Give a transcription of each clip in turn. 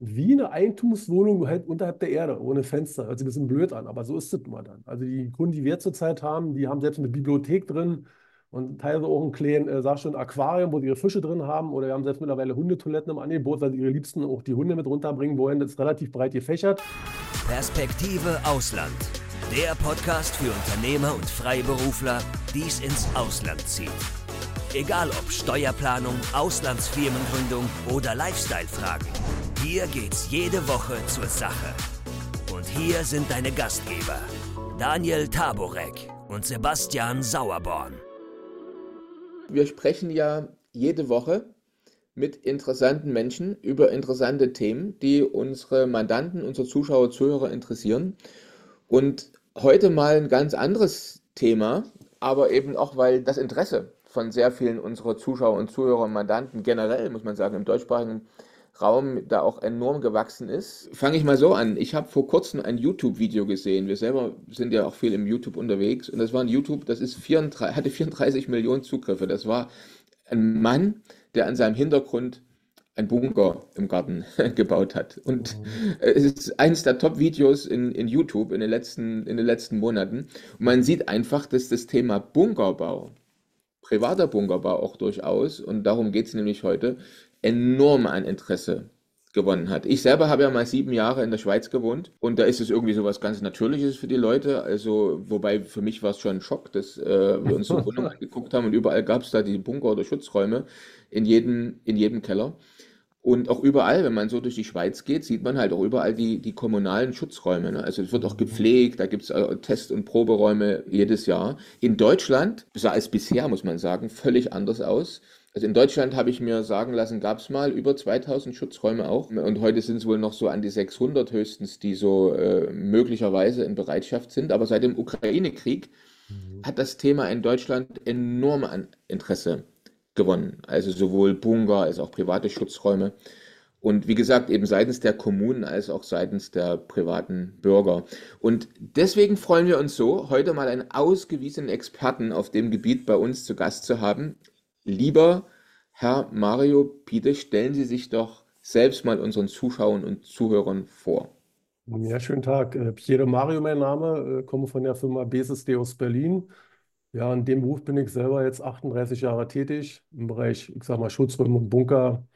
wie eine Eigentumswohnung halt unterhalb der Erde, ohne Fenster. Hört sich ein bisschen blöd an, aber so ist es immer dann. Also die Kunden, die wir zurzeit haben, die haben selbst eine Bibliothek drin und teilweise auch ein kleines, äh, sag schon, Aquarium, wo sie ihre Fische drin haben. Oder wir haben selbst mittlerweile Hundetoiletten im Angebot, weil sie ihre Liebsten auch die Hunde mit runterbringen wollen. Das ist relativ breit gefächert. Perspektive Ausland. Der Podcast für Unternehmer und Freiberufler, die es ins Ausland zieht. Egal ob Steuerplanung, Auslandsfirmengründung oder Lifestyle-Fragen. Hier geht's jede Woche zur Sache. Und hier sind deine Gastgeber, Daniel Taborek und Sebastian Sauerborn. Wir sprechen ja jede Woche mit interessanten Menschen über interessante Themen, die unsere Mandanten, unsere Zuschauer, Zuhörer interessieren. Und heute mal ein ganz anderes Thema, aber eben auch, weil das Interesse von sehr vielen unserer Zuschauer und Zuhörer und Mandanten generell, muss man sagen, im deutschsprachigen Raum da auch enorm gewachsen ist. Fange ich mal so an. Ich habe vor kurzem ein YouTube-Video gesehen. Wir selber sind ja auch viel im YouTube unterwegs. Und das war ein YouTube, das ist 34, hatte 34 Millionen Zugriffe. Das war ein Mann, der an seinem Hintergrund ein Bunker im Garten gebaut hat. Und mhm. es ist eines der Top-Videos in, in YouTube in den, letzten, in den letzten Monaten. Und man sieht einfach, dass das Thema Bunkerbau, privater Bunkerbau auch durchaus, und darum geht es nämlich heute, enorm an Interesse gewonnen hat. Ich selber habe ja mal sieben Jahre in der Schweiz gewohnt und da ist es irgendwie so was ganz Natürliches für die Leute. Also, wobei für mich war es schon ein Schock, dass äh, wir uns so Wohnungen angeguckt haben und überall gab es da die Bunker oder Schutzräume in jedem, in jedem Keller. Und auch überall, wenn man so durch die Schweiz geht, sieht man halt auch überall die, die kommunalen Schutzräume. Ne? Also es wird auch gepflegt, da gibt es äh, Test- und Proberäume jedes Jahr. In Deutschland sah es bisher, muss man sagen, völlig anders aus. Also in Deutschland habe ich mir sagen lassen, gab es mal über 2000 Schutzräume auch. Und heute sind es wohl noch so an die 600 höchstens, die so äh, möglicherweise in Bereitschaft sind. Aber seit dem Ukraine-Krieg mhm. hat das Thema in Deutschland enorm an Interesse gewonnen. Also sowohl Bunker als auch private Schutzräume. Und wie gesagt, eben seitens der Kommunen als auch seitens der privaten Bürger. Und deswegen freuen wir uns so, heute mal einen ausgewiesenen Experten auf dem Gebiet bei uns zu Gast zu haben. Lieber Herr Mario Piete, stellen Sie sich doch selbst mal unseren Zuschauern und Zuhörern vor. Ja, schönen Tag. Äh, Piero Mario, mein Name, äh, komme von der Firma BSSD aus Berlin. Ja, in dem Beruf bin ich selber jetzt 38 Jahre tätig im Bereich, ich sag mal, Schutzräume und Bunker.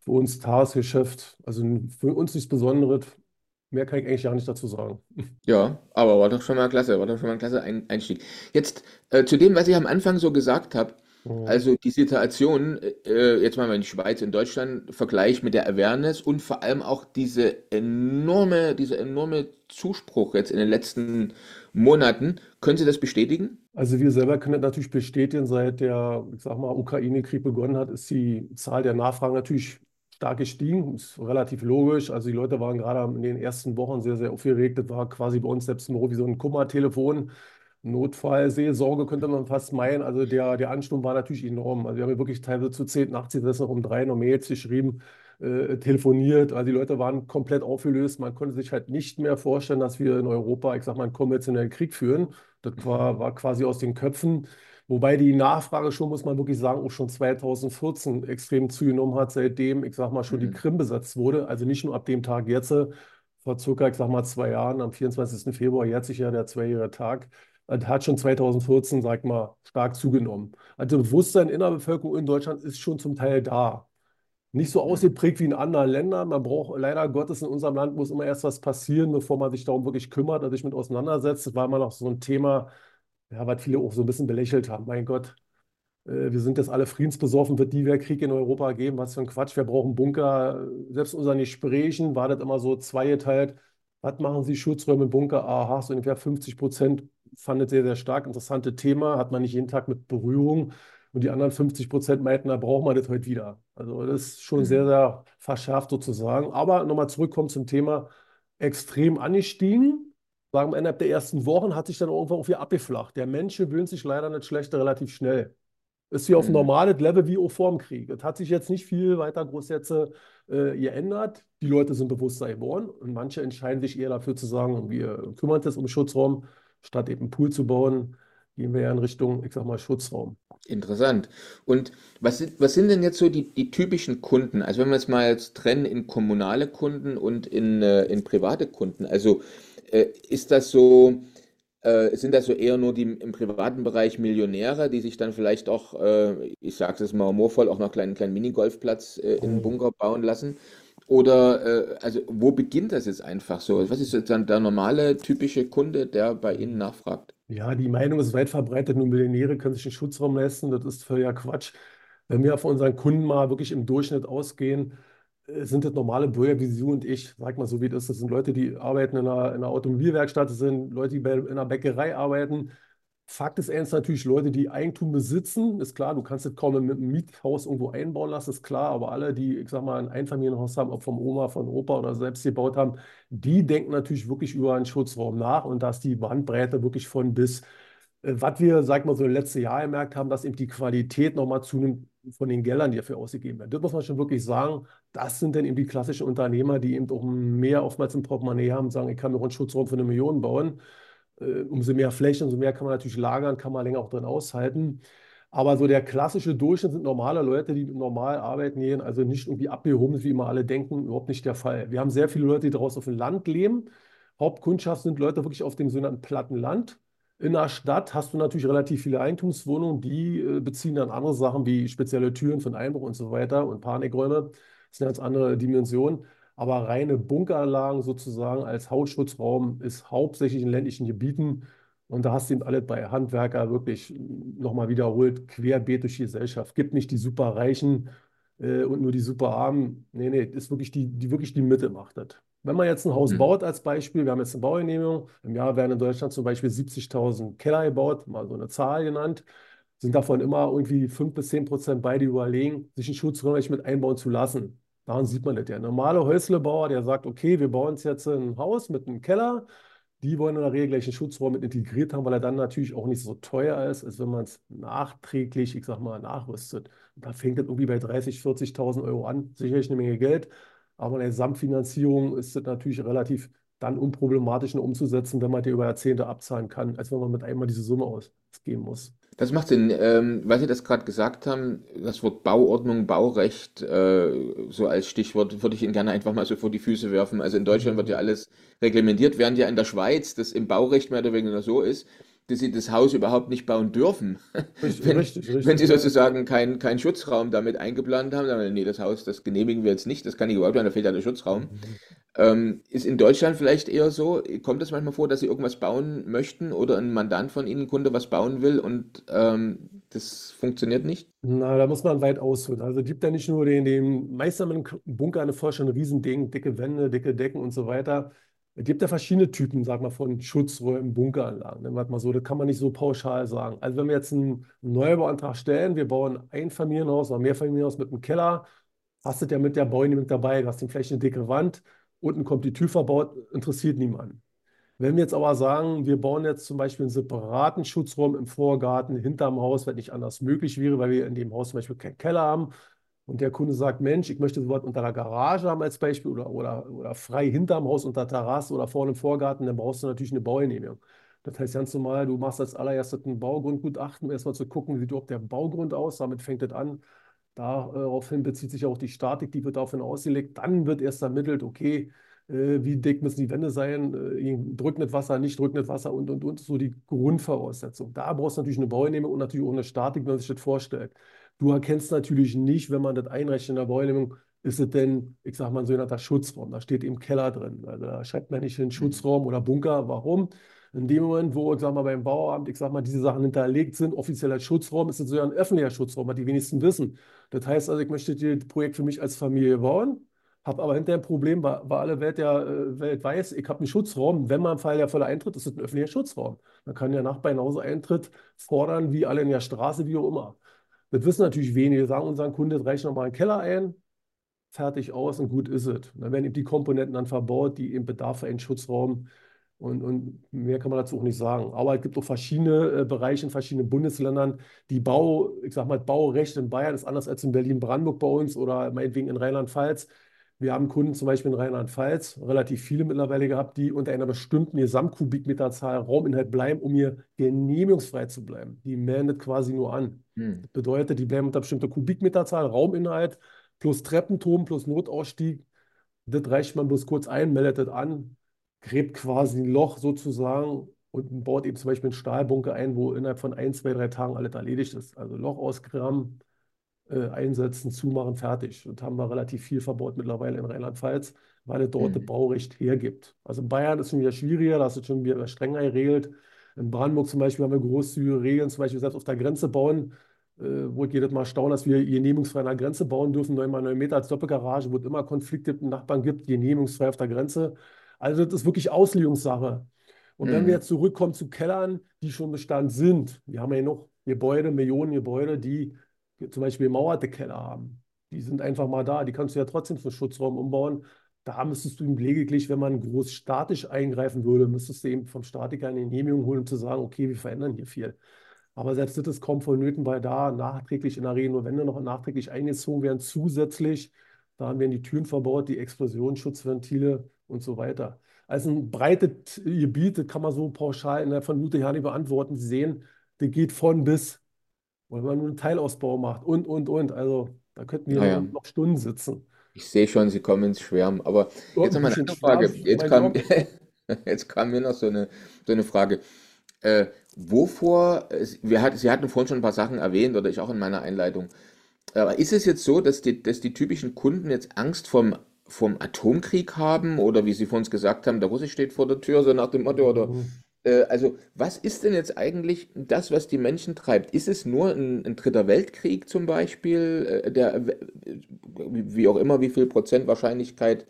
Für uns Tagesgeschäft, also für uns nichts Besonderes. Mehr kann ich eigentlich gar nicht dazu sagen. Ja, aber war doch schon mal klasse, war doch schon mal ein klasse Einstieg. Jetzt äh, zu dem, was ich am Anfang so gesagt habe. Mhm. Also die Situation, äh, jetzt mal in Schweiz und Deutschland, Vergleich mit der Awareness und vor allem auch diese enorme, dieser enorme Zuspruch jetzt in den letzten Monaten. Können Sie das bestätigen? Also wir selber können das natürlich bestätigen, seit der, ich sag mal, Ukraine-Krieg begonnen hat, ist die Zahl der Nachfragen natürlich stark gestiegen. Ist relativ logisch. Also die Leute waren gerade in den ersten Wochen sehr, sehr aufgeregt. Das war quasi bei uns selbst nur wie so ein Kummertelefon. Notfallseelsorge könnte man fast meinen. Also der, der Ansturm war natürlich enorm. Also wir haben wirklich teilweise zu 10 nachts das noch um drei noch Mails geschrieben, äh, telefoniert. Also die Leute waren komplett aufgelöst. Man konnte sich halt nicht mehr vorstellen, dass wir in Europa, ich sag mal, einen konventionellen Krieg führen. Das war, war quasi aus den Köpfen. Wobei die Nachfrage schon, muss man wirklich sagen, auch schon 2014 extrem zugenommen hat, seitdem, ich sag mal, schon die mhm. Krim besetzt wurde. Also nicht nur ab dem Tag jetzt, vor circa, ich sag mal, zwei Jahren, am 24. Februar, jetzt sich ja der zweijährige Tag hat schon 2014, sag mal, stark zugenommen. Also Bewusstsein in der Bevölkerung in Deutschland ist schon zum Teil da. Nicht so ausgeprägt wie in anderen Ländern. Man braucht leider Gottes in unserem Land muss immer erst was passieren, bevor man sich darum wirklich kümmert und sich mit auseinandersetzt. Das war immer noch so ein Thema, ja, was viele auch so ein bisschen belächelt haben. Mein Gott, äh, wir sind jetzt alle friedensbesoffen, wird die Krieg in Europa geben? Was für ein Quatsch, wir brauchen Bunker. Selbst in unseren Gesprächen war das immer so zweigeteilt. Was machen Sie Schutzräume, Bunker? Aha, so ungefähr 50 Prozent fand es sehr, sehr stark. Interessante Thema, hat man nicht jeden Tag mit Berührung. Und die anderen 50 Prozent meinten, da braucht man das heute wieder. Also das ist schon mhm. sehr, sehr verschärft sozusagen. Aber nochmal zurückkommen zum Thema extrem angestiegen. Sagen wir, innerhalb der ersten Wochen hat sich dann irgendwann auch wieder abgeflacht. Der Mensch gewöhnt sich leider nicht schlechter relativ schnell. Ist hier auf mhm. normales Level wie auch vor dem Krieg. Es hat sich jetzt nicht viel weiter groß jetzt äh, geändert. Die Leute sind bewusster geworden und manche entscheiden sich eher dafür zu sagen, wir kümmern uns um Schutzraum statt eben einen Pool zu bauen, gehen wir ja in Richtung, ich sag mal, Schutzraum. Interessant. Und was sind, was sind denn jetzt so die, die typischen Kunden? Also wenn wir es mal jetzt trennen in kommunale Kunden und in, äh, in private Kunden. Also äh, ist das so, äh, sind das so eher nur die im privaten Bereich Millionäre, die sich dann vielleicht auch, ich sage es mal humorvoll, auch noch einen kleinen, kleinen Minigolfplatz äh, in den Bunker bauen lassen? Oder äh, also wo beginnt das jetzt einfach so? Was ist jetzt dann der normale, typische Kunde, der bei Ihnen nachfragt? Ja, die Meinung ist weit verbreitet, nur Millionäre können sich einen Schutzraum leisten. Das ist völliger Quatsch. Wenn wir von unseren Kunden mal wirklich im Durchschnitt ausgehen, äh, sind das normale Bürger wie Sie und ich, sag mal so wie das ist. Das sind Leute, die arbeiten in einer, in einer Automobilwerkstatt, das sind Leute, die bei, in einer Bäckerei arbeiten. Fakt ist ernst natürlich Leute, die Eigentum besitzen. Ist klar, du kannst das kaum mit einem Miethaus irgendwo einbauen lassen, ist klar. Aber alle, die, ich sag mal, ein Einfamilienhaus haben, ob vom Oma, von Opa oder selbst gebaut haben, die denken natürlich wirklich über einen Schutzraum nach und dass die Bandbreite wirklich von bis. Äh, was wir, sag mal so, im letzten Jahr gemerkt haben, dass eben die Qualität nochmal zunimmt von den Geldern, die dafür ausgegeben werden. Das muss man schon wirklich sagen. Das sind dann eben die klassischen Unternehmer, die eben auch mehr oftmals im Portemonnaie haben, sagen, ich kann mir einen Schutzraum für eine Million bauen. Äh, umso mehr Fläche, umso mehr kann man natürlich lagern, kann man länger auch drin aushalten. Aber so der klassische Durchschnitt sind normale Leute, die normal arbeiten gehen, also nicht irgendwie abgehoben, wie immer alle denken, überhaupt nicht der Fall. Wir haben sehr viele Leute, die draußen auf dem Land leben. Hauptkundschaft sind Leute wirklich auf dem sogenannten platten Land. In der Stadt hast du natürlich relativ viele Eigentumswohnungen, die äh, beziehen dann andere Sachen wie spezielle Türen den Einbruch und so weiter und Panikräume. Das sind ganz andere Dimensionen. Aber reine Bunkeranlagen sozusagen als Hausschutzraum ist hauptsächlich in ländlichen Gebieten. Und da hast du eben alle bei Handwerker wirklich nochmal wiederholt, querbeet durch die Gesellschaft. Gibt nicht die Superreichen äh, und nur die Superarmen. Nee, nee, ist wirklich die, die wirklich die Mitte macht das. Wenn man jetzt ein Haus mhm. baut als Beispiel, wir haben jetzt eine Baugenehmigung, im Jahr werden in Deutschland zum Beispiel 70.000 Keller gebaut, mal so eine Zahl genannt, sind davon immer irgendwie 5 bis 10 Prozent beide überlegen, sich einen Schutzraum mit einbauen zu lassen. Daran sieht man das. Der normale Häuslebauer, der sagt, okay, wir bauen uns jetzt ein Haus mit einem Keller. Die wollen in der Regel gleich einen Schutzraum mit integriert haben, weil er dann natürlich auch nicht so teuer ist, als wenn man es nachträglich, ich sag mal, nachrüstet. Da fängt das irgendwie bei 30.000, 40.000 Euro an. Sicherlich eine Menge Geld. Aber in der Gesamtfinanzierung ist das natürlich relativ dann unproblematisch umzusetzen, wenn man die über Jahrzehnte abzahlen kann, als wenn man mit einmal diese Summe ausgeben muss. Das macht Sinn. Ähm, weil Sie das gerade gesagt haben, das Wort Bauordnung, Baurecht, äh, so als Stichwort, würde ich Ihnen gerne einfach mal so vor die Füße werfen. Also in Deutschland wird ja alles reglementiert, während ja in der Schweiz das im Baurecht mehr oder weniger so ist, dass sie das Haus überhaupt nicht bauen dürfen. Richtig, wenn, richtig, richtig, wenn sie sozusagen keinen kein Schutzraum damit eingeplant haben, dann, nee, das Haus, das genehmigen wir jetzt nicht, das kann nicht überhaupt, da fehlt ja der Schutzraum. Ähm, ist in Deutschland vielleicht eher so, kommt es manchmal vor, dass Sie irgendwas bauen möchten oder ein Mandant von Ihnen, ein Kunde, was bauen will und ähm, das funktioniert nicht? Na, da muss man weit ausholen. Also gibt ja nicht nur den, den meistens im Bunker eine ein Riesending, dicke Wände, dicke Decken und so weiter. Es gibt ja verschiedene Typen, sag mal, von Schutzräumen, Bunkeranlagen. Nennen wir mal so, das kann man nicht so pauschal sagen. Also wenn wir jetzt einen Neubauantrag stellen, wir bauen ein Familienhaus oder Mehrfamilienhaus mit einem Keller, hast du ja mit der Bäume mit dabei, du hast vielleicht eine dicke Wand, unten kommt die Tür verbaut, interessiert niemanden. Wenn wir jetzt aber sagen, wir bauen jetzt zum Beispiel einen separaten Schutzraum im Vorgarten, hinterm Haus, wenn nicht anders möglich wäre, weil wir in dem Haus zum Beispiel keinen Keller haben, und der Kunde sagt, Mensch, ich möchte sowas unter der Garage haben als Beispiel oder, oder, oder frei hinterm Haus unter Terrasse oder vorne im Vorgarten, dann brauchst du natürlich eine Baugenehmigung. Das heißt ganz normal, du machst als allererstes ein Baugrundgutachten, um erstmal zu gucken, wie sieht überhaupt der Baugrund aus. Damit fängt das an. Daraufhin bezieht sich auch die Statik, die wird daraufhin ausgelegt. Dann wird erst ermittelt, okay, äh, wie dick müssen die Wände sein, äh, drückt nicht Wasser, nicht drückt nicht Wasser und, und, und, so die Grundvoraussetzung. Da brauchst du natürlich eine Baugenehmigung und natürlich auch eine Statik, wenn man sich das vorstellt. Du erkennst natürlich nicht, wenn man das einrechnet in der Baugenehmigung, ist es denn, ich sage mal, ein sogenannter Schutzraum. Da steht im Keller drin. Also da schreibt man nicht hin Schutzraum oder Bunker. Warum? In dem Moment, wo, sag mal, beim Bauamt, ich sag mal, diese Sachen hinterlegt sind, offiziell als Schutzraum, ist es so ein öffentlicher Schutzraum, was die wenigsten wissen. Das heißt also, ich möchte das Projekt für mich als Familie bauen, habe aber hinterher ein Problem, weil, weil alle Welt, der, äh, Welt weiß, ich habe einen Schutzraum. Wenn man im Fall der Fälle eintritt, ist es ein öffentlicher Schutzraum. Dann kann der Nachbar genauso Eintritt fordern, wie alle in der Straße, wie auch immer. Das wissen natürlich wenige. Wir sagen unseren Kunden, reicht noch mal einen Keller ein, fertig aus und gut ist es. Dann werden eben die Komponenten dann verbaut, die eben Bedarf für einen Schutzraum und, und mehr kann man dazu auch nicht sagen. Aber es gibt auch verschiedene äh, Bereiche in verschiedenen Bundesländern. Die Bau, ich sag mal, Baurecht in Bayern ist anders als in Berlin-Brandenburg bei uns oder meinetwegen in Rheinland-Pfalz. Wir haben Kunden zum Beispiel in Rheinland-Pfalz, relativ viele mittlerweile gehabt, die unter einer bestimmten Gesamtkubikmeterzahl Rauminhalt bleiben, um hier genehmigungsfrei zu bleiben. Die melden das quasi nur an. Hm. Das bedeutet, die bleiben unter bestimmter Kubikmeterzahl Rauminhalt plus Treppenturm plus Notausstieg. Das reicht man bloß kurz ein, meldet das an, gräbt quasi ein Loch sozusagen und baut eben zum Beispiel einen Stahlbunker ein, wo innerhalb von ein, zwei, drei Tagen alles erledigt ist. Also Loch ausgraben, äh, einsetzen, zumachen, fertig. Und haben wir relativ viel verbaut mittlerweile in Rheinland-Pfalz, weil es dort das Mhm. Baurecht hergibt. Also in Bayern ist es schon wieder schwieriger, da ist es schon wieder strenger geregelt. In Brandenburg zum Beispiel haben wir großzügige Regeln, zum Beispiel selbst auf der Grenze bauen, äh, wo ich jedes Mal staune, dass wir genehmigungsfrei an der Grenze bauen dürfen, 9 mal 9 Meter als Doppelgarage, wo es immer Konflikte mit Nachbarn gibt, genehmigungsfrei auf der Grenze. Also das ist wirklich Auslegungssache. Und wenn wir Mhm. jetzt zurückkommen zu Kellern, die schon Bestand sind, wir haben ja noch Gebäude, Millionen Gebäude, die zum Beispiel gemauerte Keller haben. Die sind einfach mal da, die kannst du ja trotzdem zum Schutzraum umbauen. Da müsstest du ihm lediglich, wenn man groß statisch eingreifen würde, müsstest du eben vom Statiker eine Genehmigung holen, um zu sagen, okay, wir verändern hier viel. Aber selbst das ist kaum vonnöten, weil da nachträglich in der Regel nur Wände noch nachträglich eingezogen werden, zusätzlich, da werden die Türen verbaut, die Explosionsschutzventile und so weiter. Also ein breites Gebiet, das kann man so pauschal in der von Minute her nicht beantworten. Sie sehen, das geht von bis. Wenn man nur einen Teilausbau macht und, und, und. Also da könnten wir Naja. noch, noch Stunden sitzen. Ich sehe schon, Sie kommen ins Schwärmen. Aber Ja, jetzt ein noch mal eine andere Frage. Jetzt kam, jetzt kam mir noch so eine, so eine Frage. Äh, wovor, wir hat, Sie hatten vorhin schon ein paar Sachen erwähnt oder ich auch in meiner Einleitung. Aber ist es jetzt so, dass die, dass die typischen Kunden jetzt Angst vom, vom Atomkrieg haben oder wie Sie vorhin gesagt haben, der Russe steht vor der Tür, so nach dem Motto, oder Mhm. äh, also was ist denn jetzt eigentlich das, was die Menschen treibt? Ist es nur ein, ein dritter Weltkrieg zum Beispiel, äh, der, äh, wie wie auch immer, wie viel Prozent Wahrscheinlichkeit,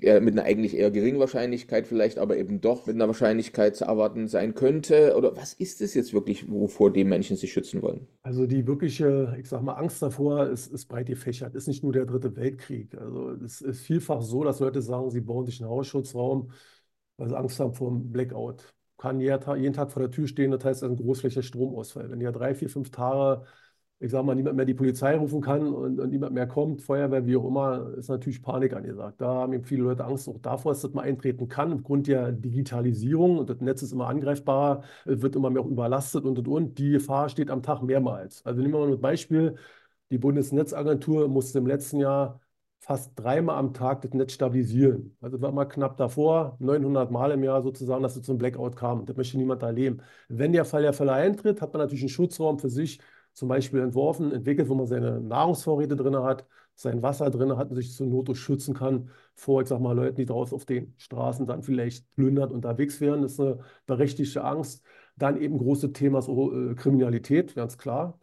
äh, mit einer eigentlich eher geringen Wahrscheinlichkeit vielleicht, aber eben doch mit einer Wahrscheinlichkeit zu erwarten sein könnte? Oder was ist es jetzt wirklich, wovor die Menschen sich schützen wollen? Also die wirkliche, ich sag mal, Angst davor ist, ist breit gefächert. Ist nicht nur der Dritte Weltkrieg. Also es ist vielfach so, dass Leute sagen, sie bauen sich einen Hausschutzraum, weil sie Angst haben vor einem Blackout. Kann jeden Tag vor der Tür stehen, das heißt ein großflächiger Stromausfall. Wenn ja drei, vier, fünf Tage, ich sag mal, niemand mehr die Polizei rufen kann und, und niemand mehr kommt, Feuerwehr, wie auch immer, ist natürlich Panik angesagt. Da haben eben viele Leute Angst auch davor, dass das mal eintreten kann, aufgrund der Digitalisierung und das Netz ist immer angreifbarer, wird immer mehr überlastet und und und. Die Gefahr steht am Tag mehrmals. Also nehmen wir mal ein Beispiel. Die Bundesnetzagentur musste im letzten Jahr fast dreimal am Tag das Netz stabilisieren. Also war mal knapp davor, 900 Mal im Jahr sozusagen, dass es zum Blackout kam. Das möchte niemand erleben. Wenn der Fall der Fälle eintritt, hat man natürlich einen Schutzraum für sich zum Beispiel entworfen, entwickelt, wo man seine Nahrungsvorräte drin hat, sein Wasser drin hat und sich zur Not schützen kann vor, ich sag mal, Leuten, die draußen auf den Straßen dann vielleicht plündert unterwegs wären. Das ist eine berechtigte Angst. Dann eben große Thema so, äh, Kriminalität, ganz klar.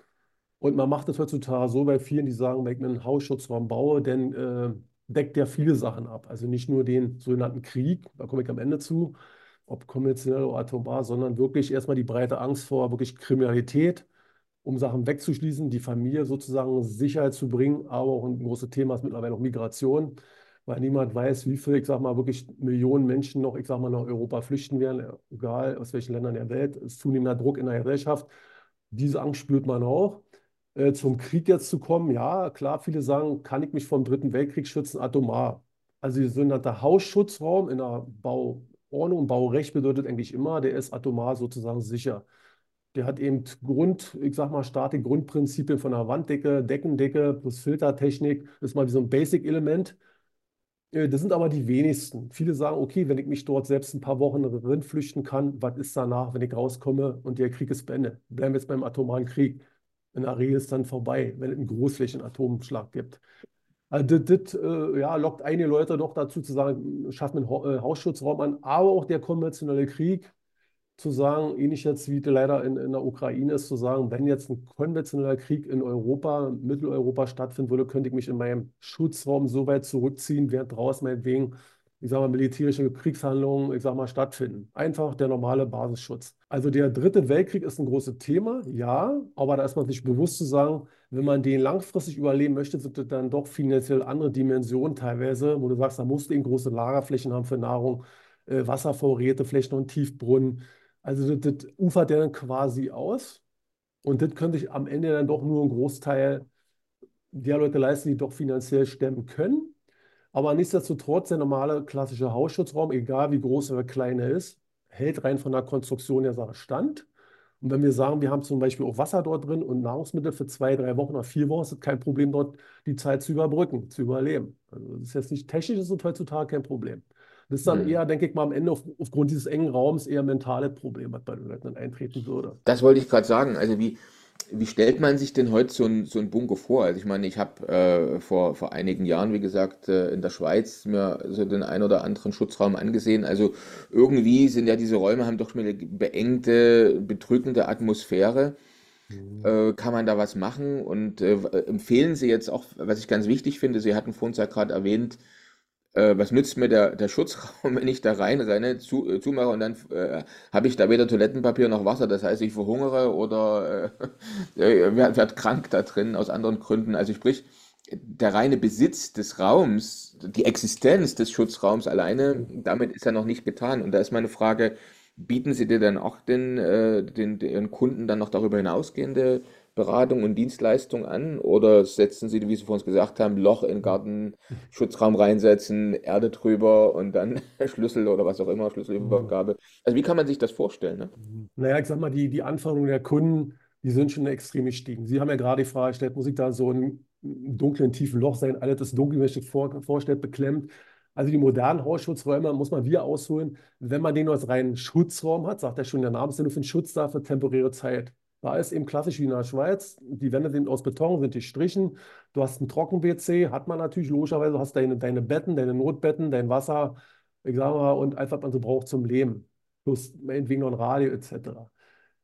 Und man macht es heutzutage so bei vielen, die sagen, wenn ich mir einen Hausschutzraum baue, dann äh, deckt der viele Sachen ab. Also nicht nur den sogenannten Krieg, da komme ich am Ende zu, ob konventionell oder atomar, sondern wirklich erstmal die breite Angst vor wirklich Kriminalität, um Sachen wegzuschließen, die Familie sozusagen Sicherheit zu bringen. Aber auch ein großes Thema ist mittlerweile auch Migration, weil niemand weiß, wie viel, ich sag mal, wirklich Millionen Menschen noch, ich sag mal, nach Europa flüchten werden, egal aus welchen Ländern der Welt. Es ist zunehmender Druck in der Gesellschaft. Diese Angst spürt man auch. Äh, zum Krieg jetzt zu kommen, ja, klar, viele sagen, kann ich mich vom Dritten Weltkrieg schützen, atomar. Also der sogenannte Hausschutzraum in der Bauordnung, Baurecht bedeutet eigentlich immer, der ist atomar sozusagen sicher. Der hat eben Grund, ich sag mal, Statik, Grundprinzipien von der Wanddecke, Deckendecke plus Filtertechnik, das ist mal wie so ein Basic-Element. Äh, Das sind aber die wenigsten. Viele sagen, okay, wenn ich mich dort selbst ein paar Wochen drin flüchten kann, was ist danach, wenn ich rauskomme und der Krieg ist beendet? Bleiben wir jetzt beim atomaren Krieg. In der ist dann vorbei, wenn es einen Großflächen-Atomschlag gibt. Also das, das äh, ja, lockt einige Leute doch dazu zu sagen, schaffen einen Ho- äh, Hausschutzraum an, aber auch der konventionelle Krieg, zu sagen, ähnlich jetzt wie leider in, in der Ukraine ist, zu sagen, wenn jetzt ein konventioneller Krieg in Europa, Mitteleuropa stattfinden würde, könnte ich mich in meinem Schutzraum so weit zurückziehen, während draußen meinetwegen, ich sage mal, militärische Kriegshandlungen, ich sage mal, stattfinden. Einfach der normale Basisschutz. Also der dritte Weltkrieg ist ein großes Thema, ja, aber da ist man sich bewusst zu sagen, wenn man den langfristig überleben möchte, sind das dann doch finanziell andere Dimensionen teilweise, wo du sagst, da musst du eben große Lagerflächen haben für Nahrung, äh, Wasservorräte, vielleicht noch einen Tiefbrunnen. Also das, das ufert ja dann quasi aus. Und das könnte ich am Ende dann doch nur einen Großteil der Leute leisten, die doch finanziell stemmen können. Aber nichtsdestotrotz, der normale klassische Hausschutzraum, egal wie groß oder klein er ist, hält rein von der Konstruktion der Sache stand. Und wenn wir sagen, wir haben zum Beispiel auch Wasser dort drin und Nahrungsmittel für zwei, drei Wochen oder vier Wochen, ist es kein Problem, dort die Zeit zu überbrücken, zu überleben. Also das ist jetzt nicht technisch, ist heutzutage kein Problem. Das ist dann Hm. eher, denke ich mal, am Ende auf, aufgrund dieses engen Raums eher ein mentales Problem, was bei den Leuten dann eintreten würde. Das wollte ich gerade sagen. Also wie, wie stellt man sich denn heute so ein, so ein Bunker vor? Also ich meine, ich habe äh, vor, vor einigen Jahren, wie gesagt, äh, in der Schweiz mir so den ein oder anderen Schutzraum angesehen. Also irgendwie sind ja diese Räume, haben doch schon eine beengte, bedrückende Atmosphäre. Äh, kann man da was machen? Und äh, empfehlen Sie jetzt auch, was ich ganz wichtig finde, Sie hatten vorhin ja gerade erwähnt, äh, was nützt mir der, der Schutzraum, wenn ich da reinrenne, zu, äh, zumache und dann äh, habe ich da weder Toilettenpapier noch Wasser. Das heißt, ich verhungere oder äh, äh, werd, werd krank da drin aus anderen Gründen. Also sprich, der reine Besitz des Raums, die Existenz des Schutzraums alleine, damit ist ja noch nicht getan. Und da ist meine Frage, bieten Sie dir dann auch den, äh, den, den Kunden dann noch darüber hinausgehende Beratung und Dienstleistung an? Oder setzen Sie, wie Sie vorhin gesagt haben, Loch in den Garten, Schutzraum reinsetzen, Erde drüber und dann Schlüssel oder was auch immer, Schlüsselübergabe? Also wie kann man sich das vorstellen, ne? Naja, ich sag mal, die, die Anforderungen der Kunden, die sind schon extrem gestiegen. Sie haben ja gerade die Frage gestellt, muss ich da so ein dunklen, tiefen Loch sein, alles das dunkel, ich das vor, vorstellt, beklemmt. Also die modernen Hausschutzräume muss man wieder ausholen. Wenn man den nur als reinen Schutzraum hat, sagt er schon, der Name ist ja nur für den Schutz da für temporäre Zeit. Da ist eben klassisch wie in der Schweiz. Die Wände sind aus Beton, sind gestrichen. Du hast ein Trocken-WC, hat man natürlich logischerweise. Du hast deine, deine Betten, deine Notbetten, dein Wasser, ich sag mal, und alles, was man so braucht zum Leben. Plus meinetwegen noch ein Radio etc.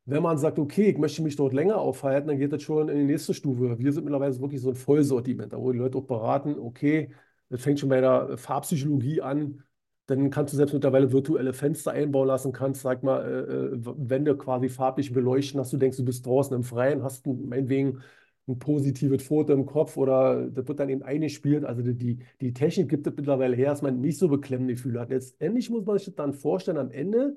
Wenn man sagt, okay, ich möchte mich dort länger aufhalten, dann geht das schon in die nächste Stufe. Wir sind mittlerweile wirklich so ein Vollsortiment, da wo die Leute auch beraten, okay, das fängt schon bei der Farbpsychologie an. Dann kannst du selbst mittlerweile virtuelle Fenster einbauen lassen, kannst, sag mal, äh, äh, Wände quasi farblich beleuchten, dass du denkst, du bist draußen im Freien, hast ein, meinetwegen ein positives Foto im Kopf oder das wird dann eben eingespielt. Also die, die, Technik gibt es mittlerweile her, dass man nicht so beklemmende Gefühle hat. Letztendlich muss man sich das dann vorstellen, am Ende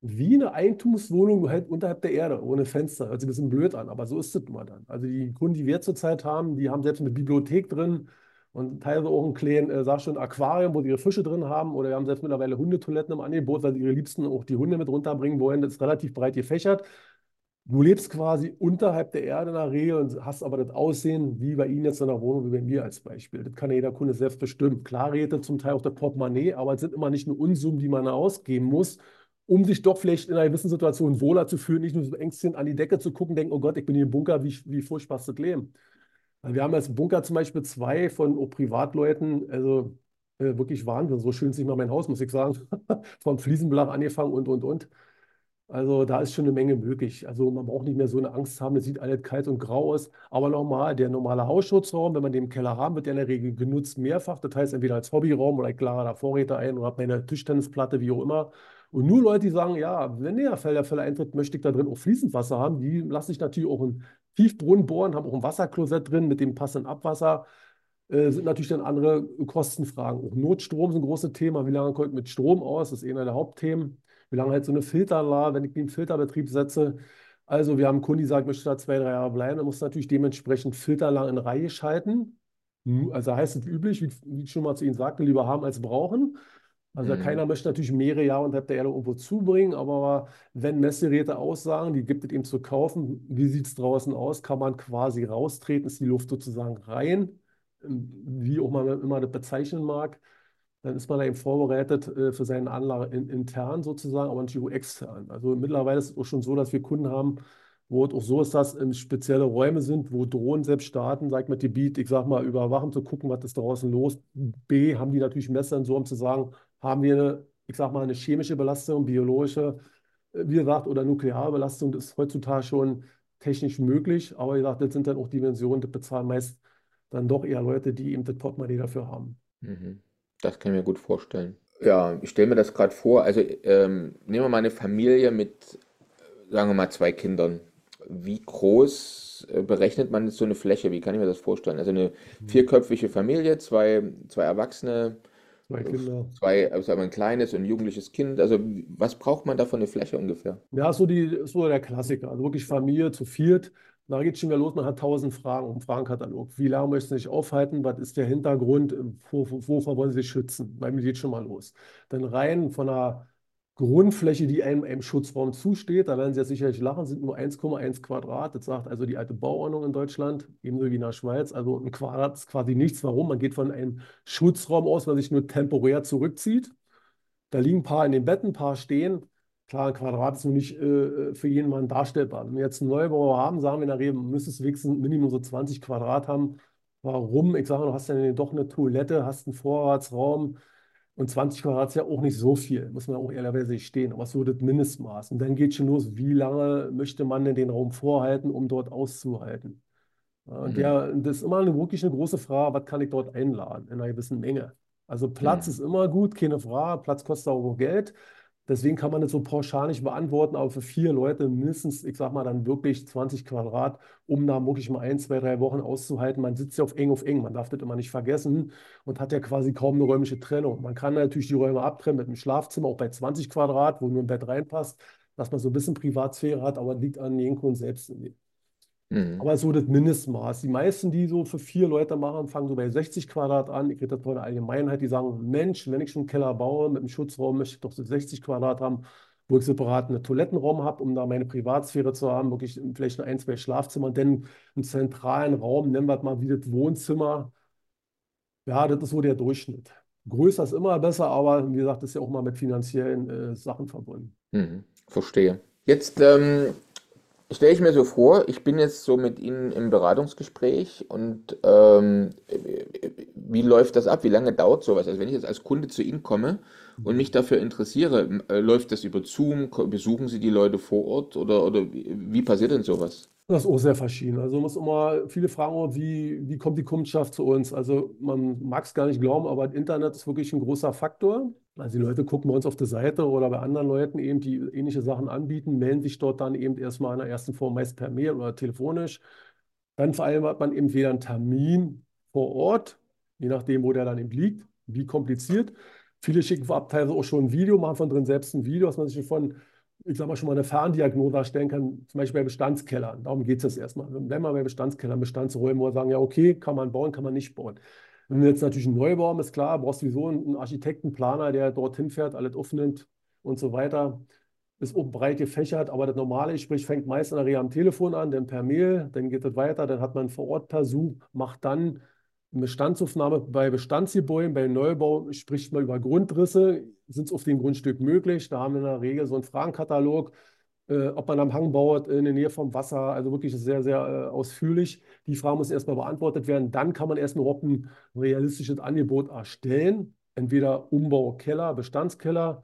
wie eine Eigentumswohnung halt unterhalb der Erde, ohne Fenster. Hört sich ein bisschen blöd an, aber so ist es immer dann. Also die Kunden, die wir zurzeit haben, die haben selbst eine Bibliothek drin und teilweise auch ein kleines, äh, Aquarium, wo sie ihre Fische drin haben. Oder wir haben selbst mittlerweile Hundetoiletten im Angebot, weil sie ihre Liebsten auch die Hunde mit runterbringen wollen. Das ist relativ breit gefächert. Du lebst quasi unterhalb der Erde in der Regel und hast aber das Aussehen wie bei Ihnen jetzt in der Wohnung, wie bei mir als Beispiel. Das kann ja jeder Kunde selbst bestimmen. Klar redet zum Teil auch der Portemonnaie, aber es sind immer nicht nur Unsummen, die man ausgeben muss, um sich doch vielleicht in einer gewissen Situation wohler zu fühlen, nicht nur so ängstlich an die Decke zu gucken, denken, oh Gott, ich bin hier im Bunker, wie, wie furchtbar ist das Leben. Also wir haben im Bunker zum Beispiel zwei von oh, Privatleuten, also äh, wirklich Wahnsinn, so schön ist nicht mal mein Haus, muss ich sagen, vom Fliesenbelag angefangen und, und, und. Also da ist schon eine Menge möglich. Also man braucht nicht mehr so eine Angst haben, es sieht alles kalt und grau aus. Aber nochmal, der normale Hausschutzraum, wenn man den im Keller haben, wird ja in der Regel genutzt mehrfach. Das heißt entweder als Hobbyraum oder ich lagere da Vorräte ein oder habe meine Tischtennisplatte, wie auch immer. Und nur Leute, die sagen, ja, wenn der Fall der Fälle eintritt, möchte ich da drin auch fließend Wasser haben, die lassen sich natürlich auch einen Tiefbrunnen bohren, haben auch ein Wasserklosett drin mit dem passenden Abwasser. Äh, sind natürlich dann andere Kostenfragen. Auch Notstrom ist ein großes Thema. Wie lange kommt mit Strom aus? Das ist einer der Hauptthemen. Wie lange halt so eine Filteranlage, wenn ich die in Filterbetrieb setze. Also wir haben einen Kunden, die sagt, möchte da zwei, drei Jahre bleiben. Dann muss natürlich dementsprechend Filteranlagen in Reihe schalten. Also heißt es üblich, wie, wie ich schon mal zu Ihnen sagte, lieber haben als brauchen. Also Mhm. keiner möchte natürlich mehrere Jahre unterhalb der Erde irgendwo zubringen, aber wenn Messgeräte aussagen, die gibt es eben zu kaufen, wie sieht es draußen aus, kann man quasi raustreten, ist die Luft sozusagen rein, wie auch man immer das bezeichnen mag, dann ist man da eben vorbereitet äh, für seine Anlage in, intern sozusagen, aber natürlich auch extern. Also mittlerweile ist es auch schon so, dass wir Kunden haben, wo es auch so ist, dass ähm, spezielle Räume sind, wo Drohnen selbst starten, sagt man Gebiet, ich sag mal, überwachen zu gucken, was ist draußen los. B, haben die natürlich Messsensoren, um zu sagen, haben wir eine, ich sag mal, eine chemische Belastung, biologische, äh, wie gesagt, oder nukleare Belastung, das ist heutzutage schon technisch möglich, aber wie gesagt, das sind dann auch Dimensionen, das bezahlen meist dann doch eher Leute, die eben das Portemonnaie dafür haben. Mhm. Das kann ich mir gut vorstellen. Ja, ich stelle mir das gerade vor. Also ähm, nehmen wir mal eine Familie mit, sagen wir mal, zwei Kindern. Wie groß äh, berechnet man jetzt so eine Fläche? Wie kann ich mir das vorstellen? Also eine vierköpfige Familie, zwei, zwei Erwachsene, Zwei Kinder. zwei, also ein kleines und ein jugendliches Kind. Also was braucht man da für eine Fläche ungefähr? Ja, so, die, so der Klassiker. Also wirklich Familie zu viert. Da geht es schon wieder los, man hat tausend Fragen um Fragenkatalog. Wie lange möchten Sie sich aufhalten? Was ist der Hintergrund? Wovor wollen Sie sich schützen? Damit geht schon mal los. Dann rein von einer Grundfläche, die einem, einem Schutzraum zusteht, da werden Sie jetzt sicherlich lachen, sind nur 1,1 Quadrat. Das sagt also die alte Bauordnung in Deutschland, ebenso wie in der Schweiz. Also ein Quadrat ist quasi nichts. Warum? Man geht von einem Schutzraum aus, was sich nur temporär zurückzieht. Da liegen ein paar in den Betten, ein paar stehen. Klar, ein Quadrat ist nur nicht äh, für jeden Mann darstellbar. Wenn wir jetzt einen Neubau haben, sagen wir in der Regel, müsstest du wenigstens Minimum so 20 Quadrat haben. Warum? Ich sage, du hast ja doch eine Toilette, hast einen Vorratsraum und 20 Quadrat ist ja auch nicht so viel, muss man auch ehrlicherweise stehen, aber so das Mindestmaß. Und dann geht schon los, wie lange möchte man denn den Raum vorhalten, um dort auszuhalten? Ja, und Mhm. der, das ist immer eine, wirklich eine große Frage, was kann ich dort einladen in einer gewissen Menge? Also Platz Mhm. ist immer gut, keine Frage, Platz kostet auch Geld. Deswegen kann man das so pauschal nicht beantworten, aber für vier Leute mindestens, ich sag mal, dann wirklich 20 Quadrat, um da wirklich mal ein, zwei, drei Wochen auszuhalten. Man sitzt ja auf eng auf eng, man darf das immer nicht vergessen und hat ja quasi kaum eine räumliche Trennung. Man kann natürlich die Räume abtrennen mit dem Schlafzimmer, auch bei 20 Quadrat, wo nur ein Bett reinpasst, dass man so ein bisschen Privatsphäre hat, aber liegt an jedem Kunden selbst. Mhm. Aber so das Mindestmaß. Die meisten, die so für vier Leute machen, fangen so bei 60 Quadrat an. Ich rede das von der Allgemeinheit, die sagen, Mensch, wenn ich schon einen Keller baue mit einem Schutzraum, möchte ich doch so 60 Quadrat haben, wo ich separat einen Toilettenraum habe, um da meine Privatsphäre zu haben, wirklich vielleicht ein, zwei Schlafzimmer, denn einen zentralen Raum, nennen wir es mal wie das Wohnzimmer. Ja, das ist so der Durchschnitt. Größer ist immer besser, aber wie gesagt, das ist ja auch mal mit finanziellen äh, Sachen verbunden. Mhm. Verstehe. Jetzt ähm, stelle ich mir so vor, ich bin jetzt so mit Ihnen im Beratungsgespräch und ähm, wie läuft das ab? Wie lange dauert sowas? Also wenn ich jetzt als Kunde zu Ihnen komme und mich dafür interessiere, äh, läuft das über Zoom? Besuchen Sie die Leute vor Ort oder, oder wie, wie passiert denn sowas? Das ist auch sehr verschieden. Also man muss immer, viele fragen immer, wie, wie kommt die Kundschaft zu uns? Also man mag es gar nicht glauben, aber Internet ist wirklich ein großer Faktor. Also die Leute gucken bei uns auf der Seite oder bei anderen Leuten eben, die ähnliche Sachen anbieten, melden sich dort dann eben erstmal in der ersten Form meist per Mail oder telefonisch. Dann vereinbart man eben wieder einen Termin vor Ort, je nachdem, wo der dann eben liegt, wie kompliziert. Viele schicken vorab teilweise auch schon ein Video, machen von drin selbst ein Video, dass man sich von, ich sag mal, schon mal eine Ferndiagnose erstellen kann, zum Beispiel bei Bestandskellern. Darum geht es jetzt erstmal. Bleiben mal bei Bestandskellern, Bestandsräumen, wo wir sagen, ja, okay, kann man bauen, kann man nicht bauen. Wenn wir jetzt natürlich einen Neubau haben, ist klar, brauchst du sowieso einen Architekten, Planer, der dorthin fährt, alles aufnimmt und so weiter. Ist auch breit gefächert, aber das normale Gespräch fängt meist in der Regel am Telefon an, dann per Mail, dann geht es weiter, dann hat man vor Ort Versuch, macht dann eine Bestandsaufnahme bei Bestandsgebäuden, bei Neubau spricht man über Grundrisse, sind es auf dem Grundstück möglich, da haben wir in der Regel so einen Fragenkatalog, äh, ob man am Hang baut, in der Nähe vom Wasser, also wirklich sehr, sehr äh, ausführlich. Die Fragen müssen erstmal beantwortet werden, dann kann man erstmal überhaupt ein realistisches Angebot erstellen, entweder Umbau Keller, Bestandskeller,